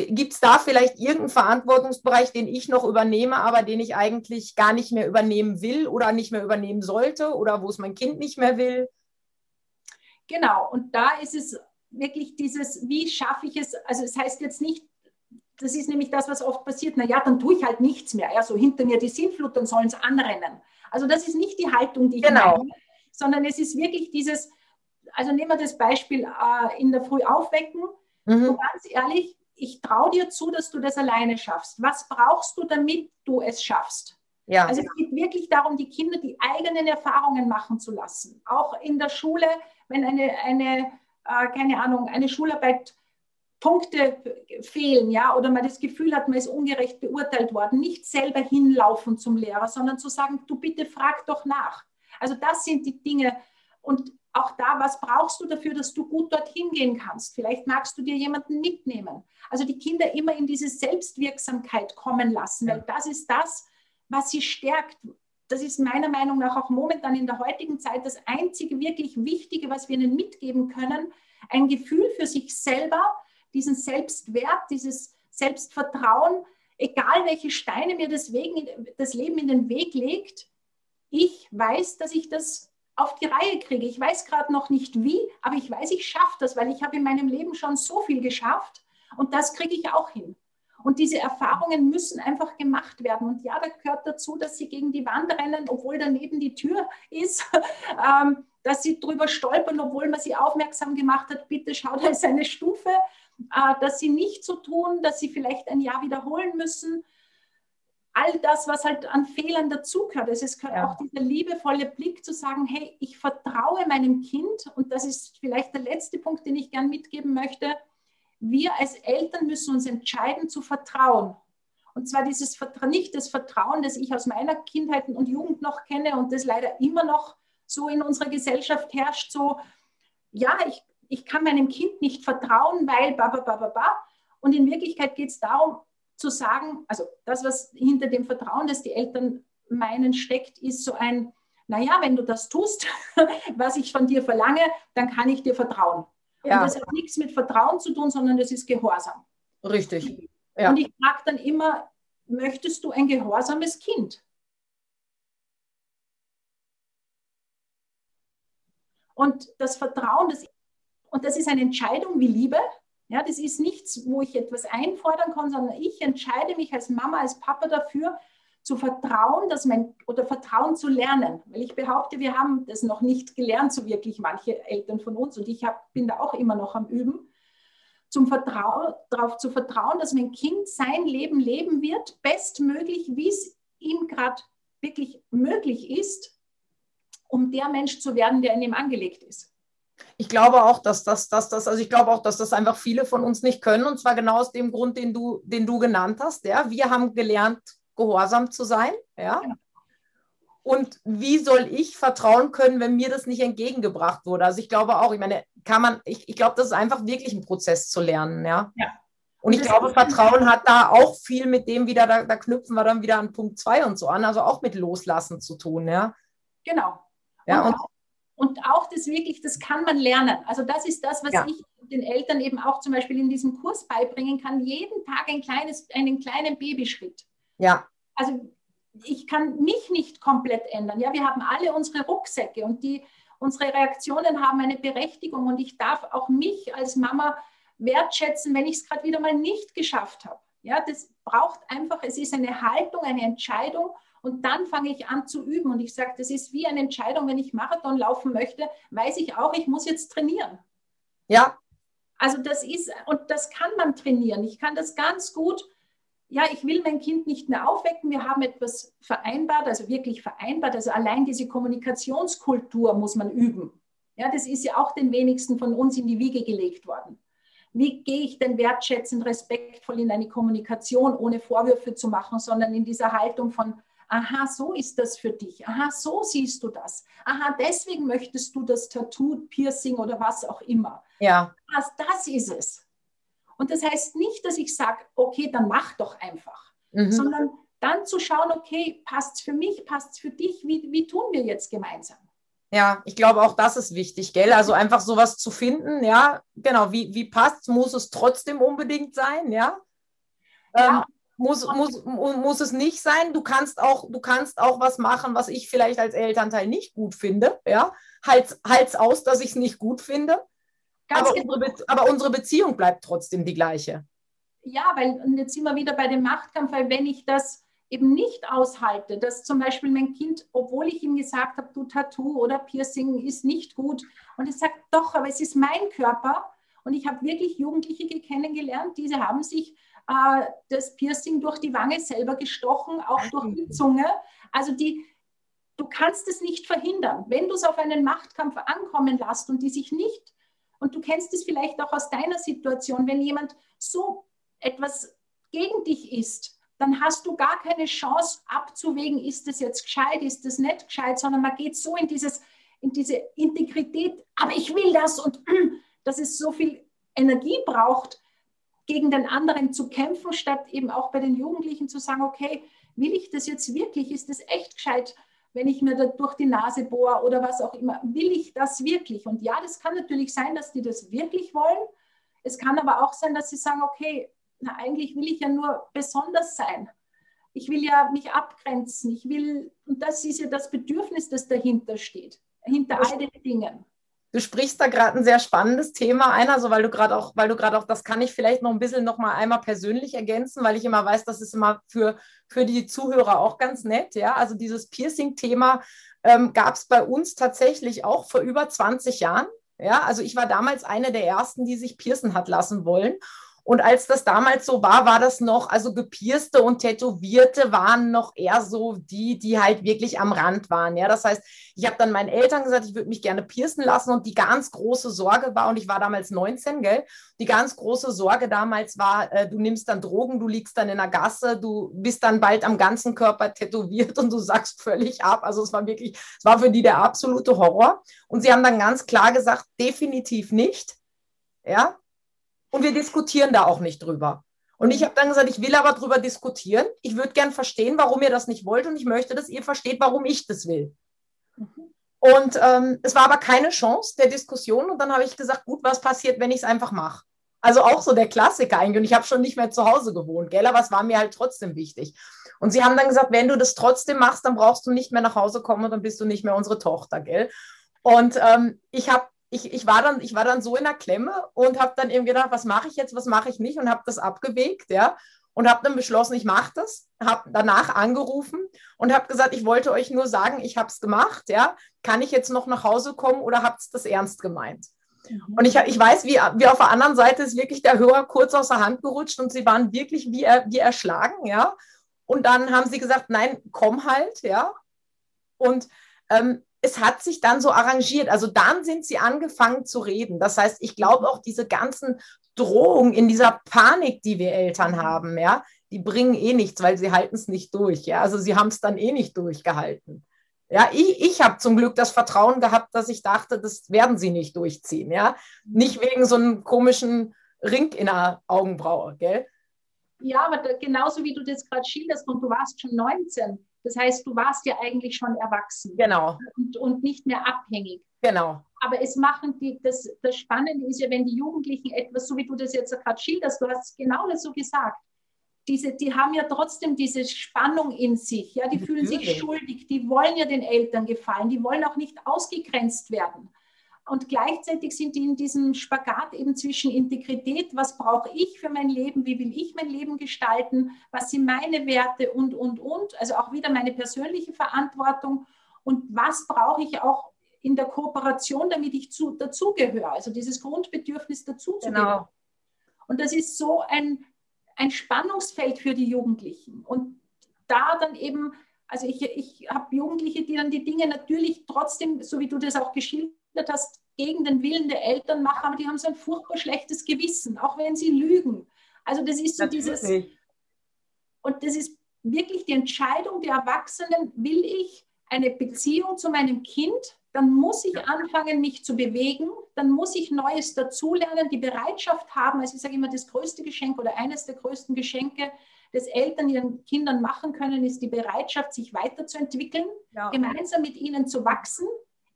gibt es da vielleicht irgendeinen Verantwortungsbereich, den ich noch übernehme, aber den ich eigentlich gar nicht mehr übernehmen will oder nicht mehr übernehmen sollte oder wo es mein Kind nicht mehr will? Genau, und da ist es wirklich dieses, wie schaffe ich es, also es heißt jetzt nicht, das ist nämlich das, was oft passiert, naja, dann tue ich halt nichts mehr, ja, so hinter mir die Sintflut, dann sollen es anrennen. Also das ist nicht die Haltung, die ich genau. meine, sondern es ist wirklich dieses, also nehmen wir das Beispiel äh, in der Früh aufwecken, mhm. so ganz ehrlich, ich traue dir zu, dass du das alleine schaffst. Was brauchst du, damit du es schaffst? Ja. Also es geht wirklich darum, die Kinder die eigenen Erfahrungen machen zu lassen. Auch in der Schule, wenn eine, eine äh, keine Ahnung, eine Schularbeit Punkte fehlen, ja, oder man das Gefühl hat, man ist ungerecht beurteilt worden, nicht selber hinlaufen zum Lehrer, sondern zu sagen, du bitte frag doch nach. Also das sind die Dinge. Und auch da, was brauchst du dafür, dass du gut dorthin gehen kannst? Vielleicht magst du dir jemanden mitnehmen. Also die Kinder immer in diese Selbstwirksamkeit kommen lassen, weil das ist das, was sie stärkt, das ist meiner Meinung nach auch momentan in der heutigen Zeit das einzige wirklich Wichtige, was wir ihnen mitgeben können. Ein Gefühl für sich selber, diesen Selbstwert, dieses Selbstvertrauen, egal welche Steine mir das, das Leben in den Weg legt. Ich weiß, dass ich das auf die Reihe kriege. Ich weiß gerade noch nicht wie, aber ich weiß, ich schaffe das, weil ich habe in meinem Leben schon so viel geschafft und das kriege ich auch hin. Und diese Erfahrungen müssen einfach gemacht werden. Und ja, da gehört dazu, dass sie gegen die Wand rennen, obwohl daneben die Tür ist, ähm, dass sie drüber stolpern, obwohl man sie aufmerksam gemacht hat, bitte schau, da ist eine Stufe, äh, dass sie nicht so tun, dass sie vielleicht ein Jahr wiederholen müssen. All das, was halt an Fehlern dazugehört. Also es gehört ja. auch dieser liebevolle Blick zu sagen, hey, ich vertraue meinem Kind. Und das ist vielleicht der letzte Punkt, den ich gern mitgeben möchte wir als Eltern müssen uns entscheiden zu vertrauen. Und zwar dieses Vertrauen, nicht das Vertrauen, das ich aus meiner Kindheit und Jugend noch kenne und das leider immer noch so in unserer Gesellschaft herrscht, so, ja, ich, ich kann meinem Kind nicht vertrauen, weil ba, ba, ba, ba, ba. Und in Wirklichkeit geht es darum zu sagen, also das, was hinter dem Vertrauen, das die Eltern meinen, steckt, ist so ein, naja, wenn du das tust, was ich von dir verlange, dann kann ich dir vertrauen. Ja. Und das hat nichts mit Vertrauen zu tun, sondern das ist Gehorsam. Richtig. Ja. Und ich frage dann immer, möchtest du ein gehorsames Kind? Und das Vertrauen, das, und das ist eine Entscheidung wie Liebe. Ja, das ist nichts, wo ich etwas einfordern kann, sondern ich entscheide mich als Mama, als Papa dafür, zu vertrauen, dass mein, oder Vertrauen zu lernen. Weil ich behaupte, wir haben das noch nicht gelernt, so wirklich manche Eltern von uns. Und ich hab, bin da auch immer noch am Üben, zum Vertrauen, darauf zu vertrauen, dass mein Kind sein Leben leben wird, bestmöglich, wie es ihm gerade wirklich möglich ist, um der Mensch zu werden, der in ihm angelegt ist. Ich glaube auch, dass das, dass das, also ich glaube auch, dass das einfach viele von uns nicht können. Und zwar genau aus dem Grund, den du, den du genannt hast. Ja, wir haben gelernt, gehorsam zu sein. Ja? Und wie soll ich vertrauen können, wenn mir das nicht entgegengebracht wurde? Also ich glaube auch, ich meine, kann man, ich, ich glaube, das ist einfach wirklich ein Prozess zu lernen, ja. ja. Und ich glaube, Vertrauen hat da auch viel mit dem wieder, da, da knüpfen wir dann wieder an Punkt 2 und so an, also auch mit Loslassen zu tun, ja. Genau. Ja, und, und, auch, und auch das wirklich, das kann man lernen. Also das ist das, was ja. ich den Eltern eben auch zum Beispiel in diesem Kurs beibringen kann, jeden Tag ein kleines, einen kleinen Babyschritt. Ja. Also ich kann mich nicht komplett ändern. Ja, wir haben alle unsere Rucksäcke und die, unsere Reaktionen haben eine Berechtigung und ich darf auch mich als Mama wertschätzen, wenn ich es gerade wieder mal nicht geschafft habe. Ja, das braucht einfach, es ist eine Haltung, eine Entscheidung und dann fange ich an zu üben und ich sage, das ist wie eine Entscheidung, wenn ich Marathon laufen möchte, weiß ich auch, ich muss jetzt trainieren. Ja. Also das ist, und das kann man trainieren. Ich kann das ganz gut ja, ich will mein Kind nicht mehr aufwecken, wir haben etwas vereinbart, also wirklich vereinbart, also allein diese Kommunikationskultur muss man üben. Ja, das ist ja auch den wenigsten von uns in die Wiege gelegt worden. Wie gehe ich denn wertschätzend, respektvoll in eine Kommunikation, ohne Vorwürfe zu machen, sondern in dieser Haltung von, aha, so ist das für dich, aha, so siehst du das, aha, deswegen möchtest du das Tattoo, Piercing oder was auch immer. Ja. Das, das ist es. Und das heißt nicht, dass ich sage, okay, dann mach doch einfach, mhm. sondern dann zu schauen, okay, passt es für mich, passt es für dich, wie, wie tun wir jetzt gemeinsam? Ja, ich glaube, auch das ist wichtig, gell? Also einfach sowas zu finden, ja, genau, wie, wie passt, muss es trotzdem unbedingt sein, ja? ja. Muss, muss, muss es nicht sein. Du kannst auch, du kannst auch was machen, was ich vielleicht als Elternteil nicht gut finde, ja? Halt's, halt's aus, dass ich es nicht gut finde. Aber, genau. unsere aber unsere Beziehung bleibt trotzdem die gleiche. Ja, weil, und jetzt sind wir wieder bei dem Machtkampf, weil wenn ich das eben nicht aushalte, dass zum Beispiel mein Kind, obwohl ich ihm gesagt habe, du Tattoo oder Piercing ist nicht gut, und es sagt, doch, aber es ist mein Körper. Und ich habe wirklich Jugendliche kennengelernt, diese haben sich äh, das Piercing durch die Wange selber gestochen, auch durch die Zunge. Also die, du kannst es nicht verhindern. Wenn du es auf einen Machtkampf ankommen lässt und die sich nicht, und du kennst es vielleicht auch aus deiner Situation, wenn jemand so etwas gegen dich ist, dann hast du gar keine Chance abzuwägen, ist das jetzt gescheit, ist das nicht gescheit, sondern man geht so in, dieses, in diese Integrität, aber ich will das und dass es so viel Energie braucht, gegen den anderen zu kämpfen, statt eben auch bei den Jugendlichen zu sagen, okay, will ich das jetzt wirklich, ist das echt gescheit, wenn ich mir da durch die Nase bohre oder was auch immer, will ich das wirklich? Und ja, das kann natürlich sein, dass die das wirklich wollen. Es kann aber auch sein, dass sie sagen, okay, na, eigentlich will ich ja nur besonders sein. Ich will ja mich abgrenzen. Ich will, und das ist ja das Bedürfnis, das dahinter steht, hinter all den Dingen. Du sprichst da gerade ein sehr spannendes Thema ein, also weil du gerade auch, weil du gerade auch, das kann ich vielleicht noch ein bisschen noch mal einmal persönlich ergänzen, weil ich immer weiß, das ist immer für, für die Zuhörer auch ganz nett, ja. Also dieses Piercing-Thema ähm, gab es bei uns tatsächlich auch vor über 20 Jahren. Ja, also ich war damals eine der ersten, die sich piercen hat lassen wollen. Und als das damals so war, war das noch, also Gepierste und Tätowierte waren noch eher so die, die halt wirklich am Rand waren. Ja, das heißt, ich habe dann meinen Eltern gesagt, ich würde mich gerne piercen lassen und die ganz große Sorge war, und ich war damals 19, gell? Die ganz große Sorge damals war, äh, du nimmst dann Drogen, du liegst dann in der Gasse, du bist dann bald am ganzen Körper tätowiert und du sagst völlig ab. Also es war wirklich, es war für die der absolute Horror. Und sie haben dann ganz klar gesagt, definitiv nicht. Ja, und wir diskutieren da auch nicht drüber. Und ich habe dann gesagt, ich will aber drüber diskutieren. Ich würde gern verstehen, warum ihr das nicht wollt und ich möchte, dass ihr versteht, warum ich das will. Und ähm, es war aber keine Chance der Diskussion. Und dann habe ich gesagt, gut, was passiert, wenn ich es einfach mache? Also auch so der Klassiker eigentlich. Und ich habe schon nicht mehr zu Hause gewohnt, gell? aber es war mir halt trotzdem wichtig. Und sie haben dann gesagt, wenn du das trotzdem machst, dann brauchst du nicht mehr nach Hause kommen und dann bist du nicht mehr unsere Tochter, gell? Und ähm, ich habe ich, ich, war dann, ich war dann so in der Klemme und habe dann eben gedacht, was mache ich jetzt, was mache ich nicht und habe das abgewegt, ja. Und habe dann beschlossen, ich mache das, habe danach angerufen und habe gesagt, ich wollte euch nur sagen, ich habe es gemacht, ja. Kann ich jetzt noch nach Hause kommen oder habt ihr das ernst gemeint? Mhm. Und ich, ich weiß, wie, wie auf der anderen Seite ist wirklich der Hörer kurz aus der Hand gerutscht und sie waren wirklich wie, wie erschlagen, ja. Und dann haben sie gesagt, nein, komm halt, ja. Und ähm, es hat sich dann so arrangiert. Also dann sind sie angefangen zu reden. Das heißt, ich glaube auch diese ganzen Drohungen in dieser Panik, die wir Eltern haben, ja, die bringen eh nichts, weil sie halten es nicht durch. Ja, also sie haben es dann eh nicht durchgehalten. Ja, ich, ich habe zum Glück das Vertrauen gehabt, dass ich dachte, das werden sie nicht durchziehen. Ja, nicht wegen so einem komischen Ring in der Augenbraue, gell? Ja, aber da, genauso wie du das gerade schilderst und du warst schon 19, das heißt, du warst ja eigentlich schon erwachsen. Genau. Und, und nicht mehr abhängig. Genau. Aber es machen die, das, das Spannende ist ja, wenn die Jugendlichen etwas, so wie du das jetzt gerade schilderst, du hast genau das so gesagt, diese, die haben ja trotzdem diese Spannung in sich, ja, die Natürlich. fühlen sich schuldig, die wollen ja den Eltern gefallen, die wollen auch nicht ausgegrenzt werden. Und gleichzeitig sind die in diesem Spagat eben zwischen Integrität, was brauche ich für mein Leben, wie will ich mein Leben gestalten, was sind meine Werte und, und, und. Also auch wieder meine persönliche Verantwortung und was brauche ich auch in der Kooperation, damit ich zu, dazugehöre. Also dieses Grundbedürfnis dazuzugehören. Genau. Und das ist so ein, ein Spannungsfeld für die Jugendlichen. Und da dann eben, also ich, ich habe Jugendliche, die dann die Dinge natürlich trotzdem, so wie du das auch geschildert hast, gegen den Willen der Eltern machen, aber die haben so ein furchtbar schlechtes Gewissen, auch wenn sie lügen. Also das ist so Natürlich. dieses, und das ist wirklich die Entscheidung der Erwachsenen, will ich eine Beziehung zu meinem Kind, dann muss ich anfangen, mich zu bewegen, dann muss ich Neues dazulernen, die Bereitschaft haben. Also ich sage immer, das größte Geschenk oder eines der größten Geschenke, das Eltern ihren Kindern machen können, ist die Bereitschaft, sich weiterzuentwickeln, ja. gemeinsam mit ihnen zu wachsen,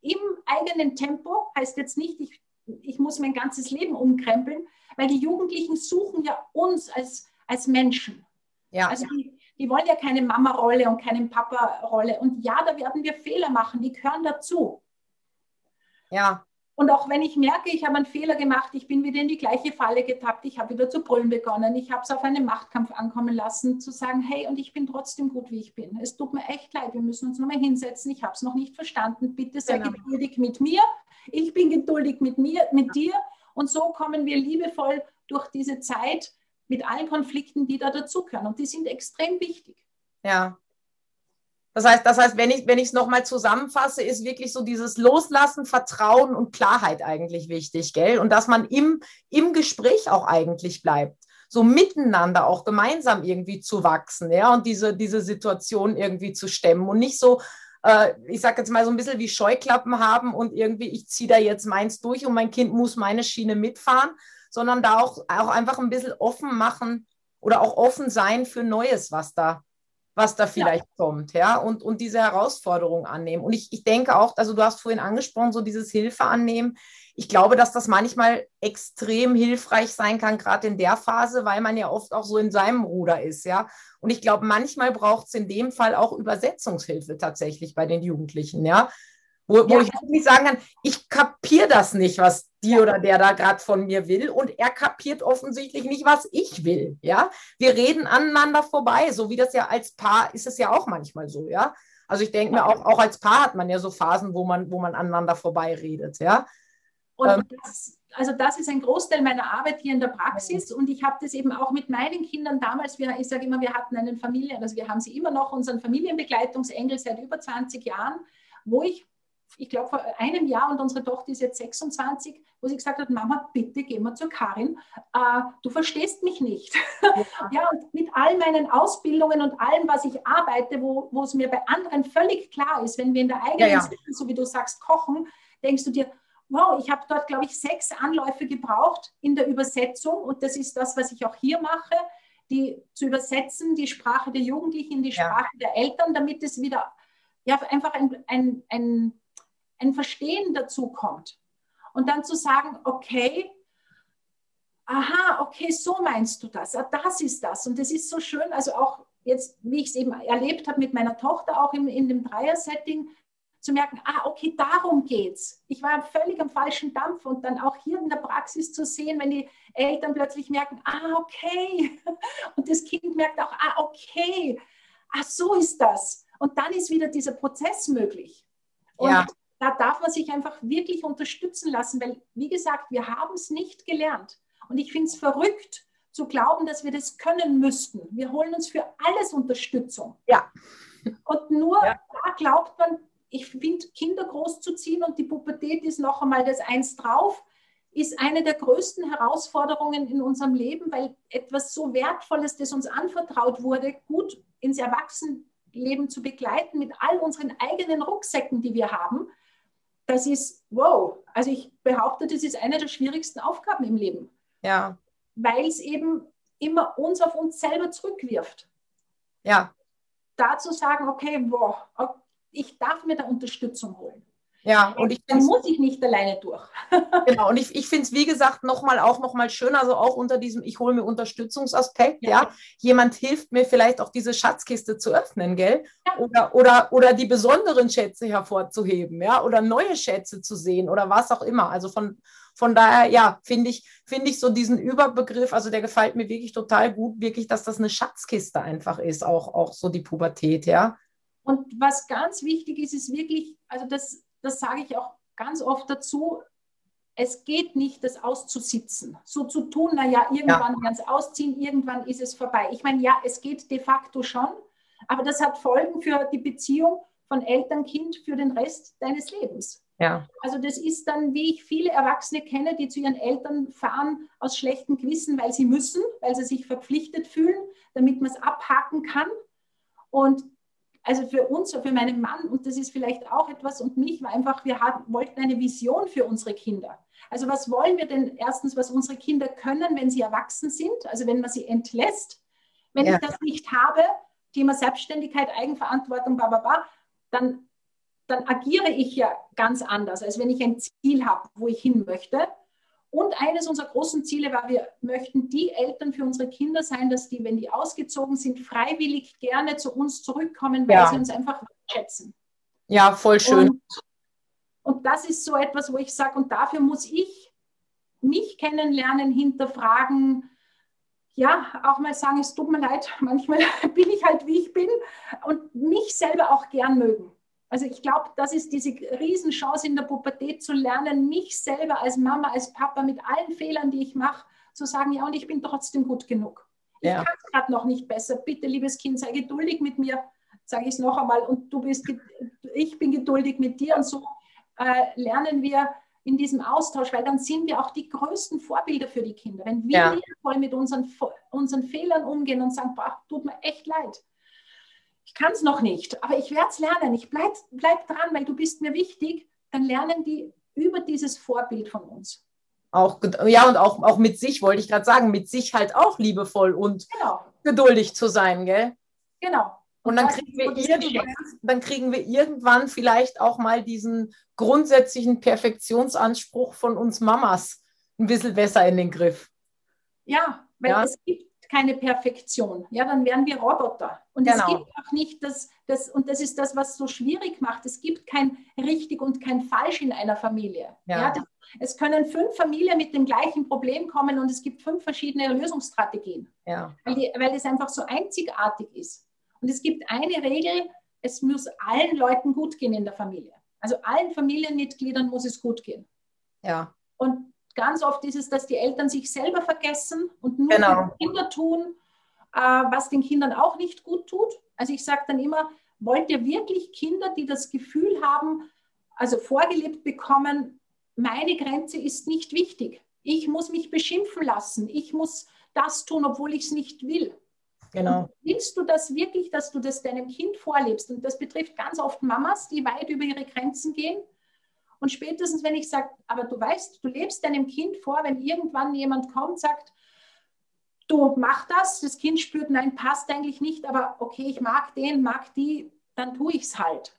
im eigenen Tempo. Heißt jetzt nicht, ich, ich muss mein ganzes Leben umkrempeln, weil die Jugendlichen suchen ja uns als, als Menschen. Ja. Also die, die wollen ja keine Mama-Rolle und keine Papa-Rolle. Und ja, da werden wir Fehler machen, die gehören dazu. Ja. Und auch wenn ich merke, ich habe einen Fehler gemacht, ich bin wieder in die gleiche Falle getappt, ich habe wieder zu brüllen begonnen, ich habe es auf einen Machtkampf ankommen lassen, zu sagen, hey, und ich bin trotzdem gut, wie ich bin. Es tut mir echt leid, wir müssen uns nochmal hinsetzen, ich habe es noch nicht verstanden, bitte sei genau. geduldig mit mir, ich bin geduldig mit mir, mit dir. Und so kommen wir liebevoll durch diese Zeit mit allen Konflikten, die da dazugehören. Und die sind extrem wichtig. Ja, das heißt, das heißt, wenn ich wenn es nochmal zusammenfasse, ist wirklich so dieses Loslassen, Vertrauen und Klarheit eigentlich wichtig, gell? Und dass man im, im Gespräch auch eigentlich bleibt. So miteinander auch gemeinsam irgendwie zu wachsen, ja, und diese, diese Situation irgendwie zu stemmen und nicht so, äh, ich sage jetzt mal so ein bisschen wie Scheuklappen haben und irgendwie, ich ziehe da jetzt meins durch und mein Kind muss meine Schiene mitfahren, sondern da auch, auch einfach ein bisschen offen machen oder auch offen sein für Neues, was da was da vielleicht ja. kommt, ja, und, und diese Herausforderung annehmen. Und ich, ich denke auch, also du hast vorhin angesprochen, so dieses Hilfe annehmen. Ich glaube, dass das manchmal extrem hilfreich sein kann, gerade in der Phase, weil man ja oft auch so in seinem Ruder ist, ja. Und ich glaube, manchmal braucht es in dem Fall auch Übersetzungshilfe tatsächlich bei den Jugendlichen, ja. Wo, wo ja. ich wirklich sagen kann, ich kapiere das nicht, was die oder der da gerade von mir will und er kapiert offensichtlich nicht, was ich will, ja. Wir reden aneinander vorbei, so wie das ja als Paar ist es ja auch manchmal so, ja. Also ich denke mir auch, auch als Paar hat man ja so Phasen, wo man, wo man aneinander vorbei redet, ja. Und ähm, das, also das ist ein Großteil meiner Arbeit hier in der Praxis und ich habe das eben auch mit meinen Kindern damals, wir, ich sage immer, wir hatten einen Familien, also wir haben sie immer noch, unseren Familienbegleitungsengel seit über 20 Jahren, wo ich ich glaube, vor einem Jahr und unsere Tochter ist jetzt 26, wo sie gesagt hat, Mama, bitte geh mal zur Karin, äh, du verstehst mich nicht. Ja. ja. und mit all meinen Ausbildungen und allem, was ich arbeite, wo, wo es mir bei anderen völlig klar ist, wenn wir in der eigenen, ja, ja. so wie du sagst, kochen, denkst du dir, wow, ich habe dort, glaube ich, sechs Anläufe gebraucht in der Übersetzung und das ist das, was ich auch hier mache, die zu übersetzen, die Sprache der Jugendlichen in die Sprache der Eltern, damit es wieder ja, einfach ein, ein, ein ein Verstehen dazu kommt. Und dann zu sagen, okay, aha, okay, so meinst du das, ah, das ist das. Und das ist so schön, also auch jetzt, wie ich es eben erlebt habe mit meiner Tochter, auch in, in dem Dreier-Setting, zu merken, ah, okay, darum geht's. Ich war völlig am falschen Dampf und dann auch hier in der Praxis zu sehen, wenn die Eltern plötzlich merken, ah, okay, und das Kind merkt auch, ah, okay, ah, so ist das. Und dann ist wieder dieser Prozess möglich. Und ja da darf man sich einfach wirklich unterstützen lassen, weil, wie gesagt, wir haben es nicht gelernt. Und ich finde es verrückt, zu glauben, dass wir das können müssten. Wir holen uns für alles Unterstützung. Ja. Und nur ja. da glaubt man, ich finde, Kinder großzuziehen und die Pubertät ist noch einmal das Eins drauf, ist eine der größten Herausforderungen in unserem Leben, weil etwas so Wertvolles, das uns anvertraut wurde, gut ins Erwachsenenleben zu begleiten mit all unseren eigenen Rucksäcken, die wir haben, das ist, wow, also ich behaupte, das ist eine der schwierigsten Aufgaben im Leben. Ja. Weil es eben immer uns auf uns selber zurückwirft. Ja. Da zu sagen, okay, wow, ich darf mir da Unterstützung holen. Ja, und ich dann muss ich nicht alleine durch. genau, und ich, ich finde es, wie gesagt, nochmal auch nochmal schön, also auch unter diesem, ich hole mir Unterstützungsaspekt, ja. ja. Jemand hilft mir vielleicht auch diese Schatzkiste zu öffnen, gell? Ja. Oder, oder, oder die besonderen Schätze hervorzuheben, ja, oder neue Schätze zu sehen oder was auch immer. Also von, von daher, ja, finde ich, finde ich so diesen Überbegriff, also der gefällt mir wirklich total gut, wirklich, dass das eine Schatzkiste einfach ist, auch, auch so die Pubertät, ja. Und was ganz wichtig ist, ist wirklich, also das das sage ich auch ganz oft dazu, es geht nicht, das auszusitzen, so zu tun, naja, irgendwann ja. werden es ausziehen, irgendwann ist es vorbei. Ich meine, ja, es geht de facto schon, aber das hat Folgen für die Beziehung von Eltern-Kind für den Rest deines Lebens. Ja. Also das ist dann, wie ich viele Erwachsene kenne, die zu ihren Eltern fahren aus schlechtem Gewissen, weil sie müssen, weil sie sich verpflichtet fühlen, damit man es abhaken kann. Und also für uns, für meinen Mann, und das ist vielleicht auch etwas, und mich war einfach, wir haben, wollten eine Vision für unsere Kinder. Also was wollen wir denn erstens, was unsere Kinder können, wenn sie erwachsen sind, also wenn man sie entlässt. Wenn ja. ich das nicht habe, Thema Selbstständigkeit, Eigenverantwortung, bla, bla, bla, dann, dann agiere ich ja ganz anders, als wenn ich ein Ziel habe, wo ich hin möchte. Und eines unserer großen Ziele war, wir möchten die Eltern für unsere Kinder sein, dass die, wenn die ausgezogen sind, freiwillig gerne zu uns zurückkommen, weil ja. sie uns einfach schätzen. Ja, voll schön. Und, und das ist so etwas, wo ich sage, und dafür muss ich mich kennenlernen, hinterfragen, ja, auch mal sagen, es tut mir leid, manchmal bin ich halt, wie ich bin und mich selber auch gern mögen. Also ich glaube, das ist diese Riesenchance in der Pubertät zu lernen, mich selber als Mama, als Papa mit allen Fehlern, die ich mache, zu sagen, ja, und ich bin trotzdem gut genug. Ja. Ich kann es gerade noch nicht besser. Bitte, liebes Kind, sei geduldig mit mir, sage ich es noch einmal, und du bist, ich bin geduldig mit dir. Und so äh, lernen wir in diesem Austausch, weil dann sind wir auch die größten Vorbilder für die Kinder. Wenn wir ja. voll mit unseren, unseren Fehlern umgehen und sagen, boah, tut mir echt leid, ich kann es noch nicht, aber ich werde es lernen. Ich bleib, bleib dran, weil du bist mir wichtig. Dann lernen die über dieses Vorbild von uns. Auch, ja, und auch, auch mit sich, wollte ich gerade sagen, mit sich halt auch liebevoll und genau. geduldig zu sein, gell? Genau. Und, und dann kriegen, wir irgendwann, dann kriegen wir irgendwann vielleicht auch mal diesen grundsätzlichen Perfektionsanspruch von uns Mamas ein bisschen besser in den Griff. Ja, weil ja. es gibt keine Perfektion. Ja, dann wären wir Roboter. Und genau. es gibt auch nicht das, das, und das ist das, was so schwierig macht. Es gibt kein richtig und kein falsch in einer Familie. Ja. ja das, es können fünf Familien mit dem gleichen Problem kommen und es gibt fünf verschiedene Lösungsstrategien. Ja. Weil, die, weil es einfach so einzigartig ist. Und es gibt eine Regel, es muss allen Leuten gut gehen in der Familie. Also allen Familienmitgliedern muss es gut gehen. Ja. Und Ganz oft ist es, dass die Eltern sich selber vergessen und nur genau. Kinder tun, äh, was den Kindern auch nicht gut tut. Also ich sage dann immer, wollt ihr wirklich Kinder, die das Gefühl haben, also vorgelebt bekommen, meine Grenze ist nicht wichtig. Ich muss mich beschimpfen lassen. Ich muss das tun, obwohl ich es nicht will. Genau. Und willst du das wirklich, dass du das deinem Kind vorlebst? Und das betrifft ganz oft Mamas, die weit über ihre Grenzen gehen und spätestens, wenn ich sage, aber du weißt, du lebst deinem Kind vor, wenn irgendwann jemand kommt, sagt, du mach das, das Kind spürt, nein, passt eigentlich nicht, aber okay, ich mag den, mag die, dann tue ich es halt.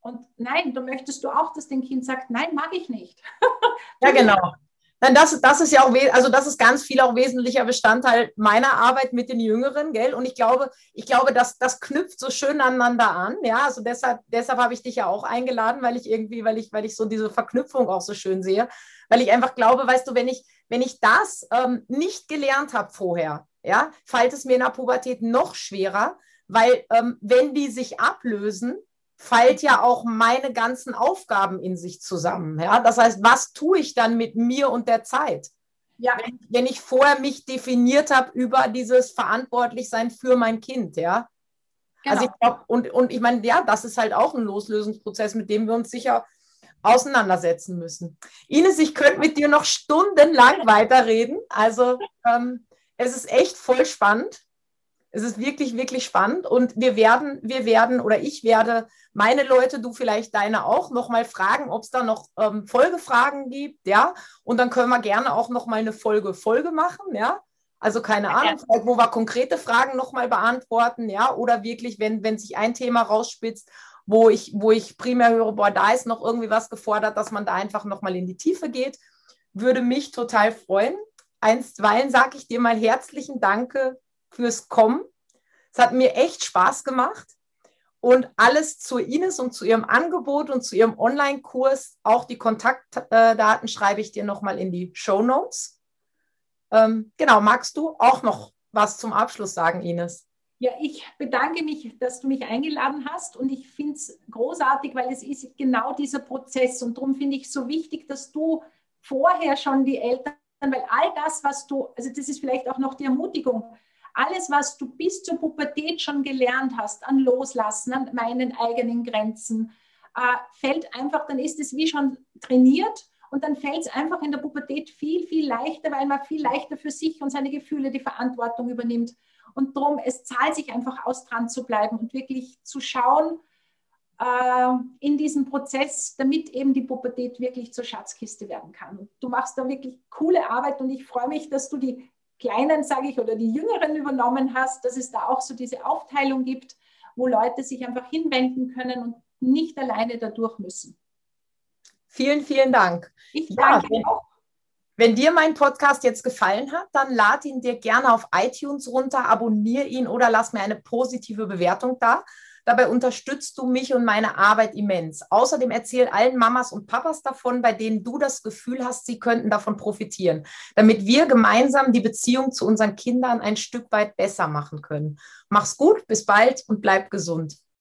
Und nein, du möchtest du auch, dass dein Kind sagt, nein, mag ich nicht. ja, genau. Nein, das, das ist ja auch, also das ist ganz viel auch wesentlicher Bestandteil meiner Arbeit mit den Jüngeren, gell? Und ich glaube, ich glaube, dass das knüpft so schön aneinander an, ja. Also deshalb, deshalb habe ich dich ja auch eingeladen, weil ich irgendwie, weil ich, weil ich so diese Verknüpfung auch so schön sehe, weil ich einfach glaube, weißt du, wenn ich, wenn ich das ähm, nicht gelernt habe vorher, ja, fällt es mir in der Pubertät noch schwerer, weil ähm, wenn die sich ablösen, fällt ja auch meine ganzen Aufgaben in sich zusammen. Ja? Das heißt, was tue ich dann mit mir und der Zeit? Ja. Wenn, wenn ich vorher mich definiert habe über dieses Verantwortlichsein für mein Kind, ja. Genau. Also ich glaube, und, und ich meine, ja, das ist halt auch ein Loslösungsprozess, mit dem wir uns sicher auseinandersetzen müssen. Ines, ich könnte mit dir noch stundenlang weiterreden. Also ähm, es ist echt voll spannend. Es ist wirklich, wirklich spannend und wir werden, wir werden oder ich werde meine Leute, du vielleicht deine auch, nochmal fragen, ob es da noch ähm, Folgefragen gibt, ja. Und dann können wir gerne auch nochmal eine Folge Folge machen, ja. Also keine Ahnung, wo wir konkrete Fragen nochmal beantworten, ja, oder wirklich, wenn, wenn sich ein Thema rausspitzt, wo ich, wo ich primär höre, boah, da ist noch irgendwie was gefordert, dass man da einfach nochmal in die Tiefe geht, würde mich total freuen. Einstweilen sage ich dir mal herzlichen Danke fürs Kommen. Es hat mir echt Spaß gemacht. Und alles zu Ines und zu ihrem Angebot und zu ihrem Online-Kurs, auch die Kontaktdaten schreibe ich dir nochmal in die Show Notes. Ähm, genau, magst du auch noch was zum Abschluss sagen, Ines? Ja, ich bedanke mich, dass du mich eingeladen hast und ich finde es großartig, weil es ist genau dieser Prozess und darum finde ich es so wichtig, dass du vorher schon die Eltern, weil all das, was du, also das ist vielleicht auch noch die Ermutigung, alles, was du bis zur Pubertät schon gelernt hast, an Loslassen, an meinen eigenen Grenzen, äh, fällt einfach, dann ist es wie schon trainiert und dann fällt es einfach in der Pubertät viel, viel leichter, weil man viel leichter für sich und seine Gefühle die Verantwortung übernimmt. Und darum, es zahlt sich einfach aus, dran zu bleiben und wirklich zu schauen äh, in diesem Prozess, damit eben die Pubertät wirklich zur Schatzkiste werden kann. Und du machst da wirklich coole Arbeit und ich freue mich, dass du die Kleinen, sage ich, oder die Jüngeren übernommen hast, dass es da auch so diese Aufteilung gibt, wo Leute sich einfach hinwenden können und nicht alleine dadurch müssen. Vielen, vielen Dank. Ich danke ja, auch. Wenn dir mein Podcast jetzt gefallen hat, dann lad ihn dir gerne auf iTunes runter, abonniere ihn oder lass mir eine positive Bewertung da. Dabei unterstützt du mich und meine Arbeit immens. Außerdem erzähl allen Mamas und Papas davon, bei denen du das Gefühl hast, sie könnten davon profitieren, damit wir gemeinsam die Beziehung zu unseren Kindern ein Stück weit besser machen können. Mach's gut, bis bald und bleib gesund.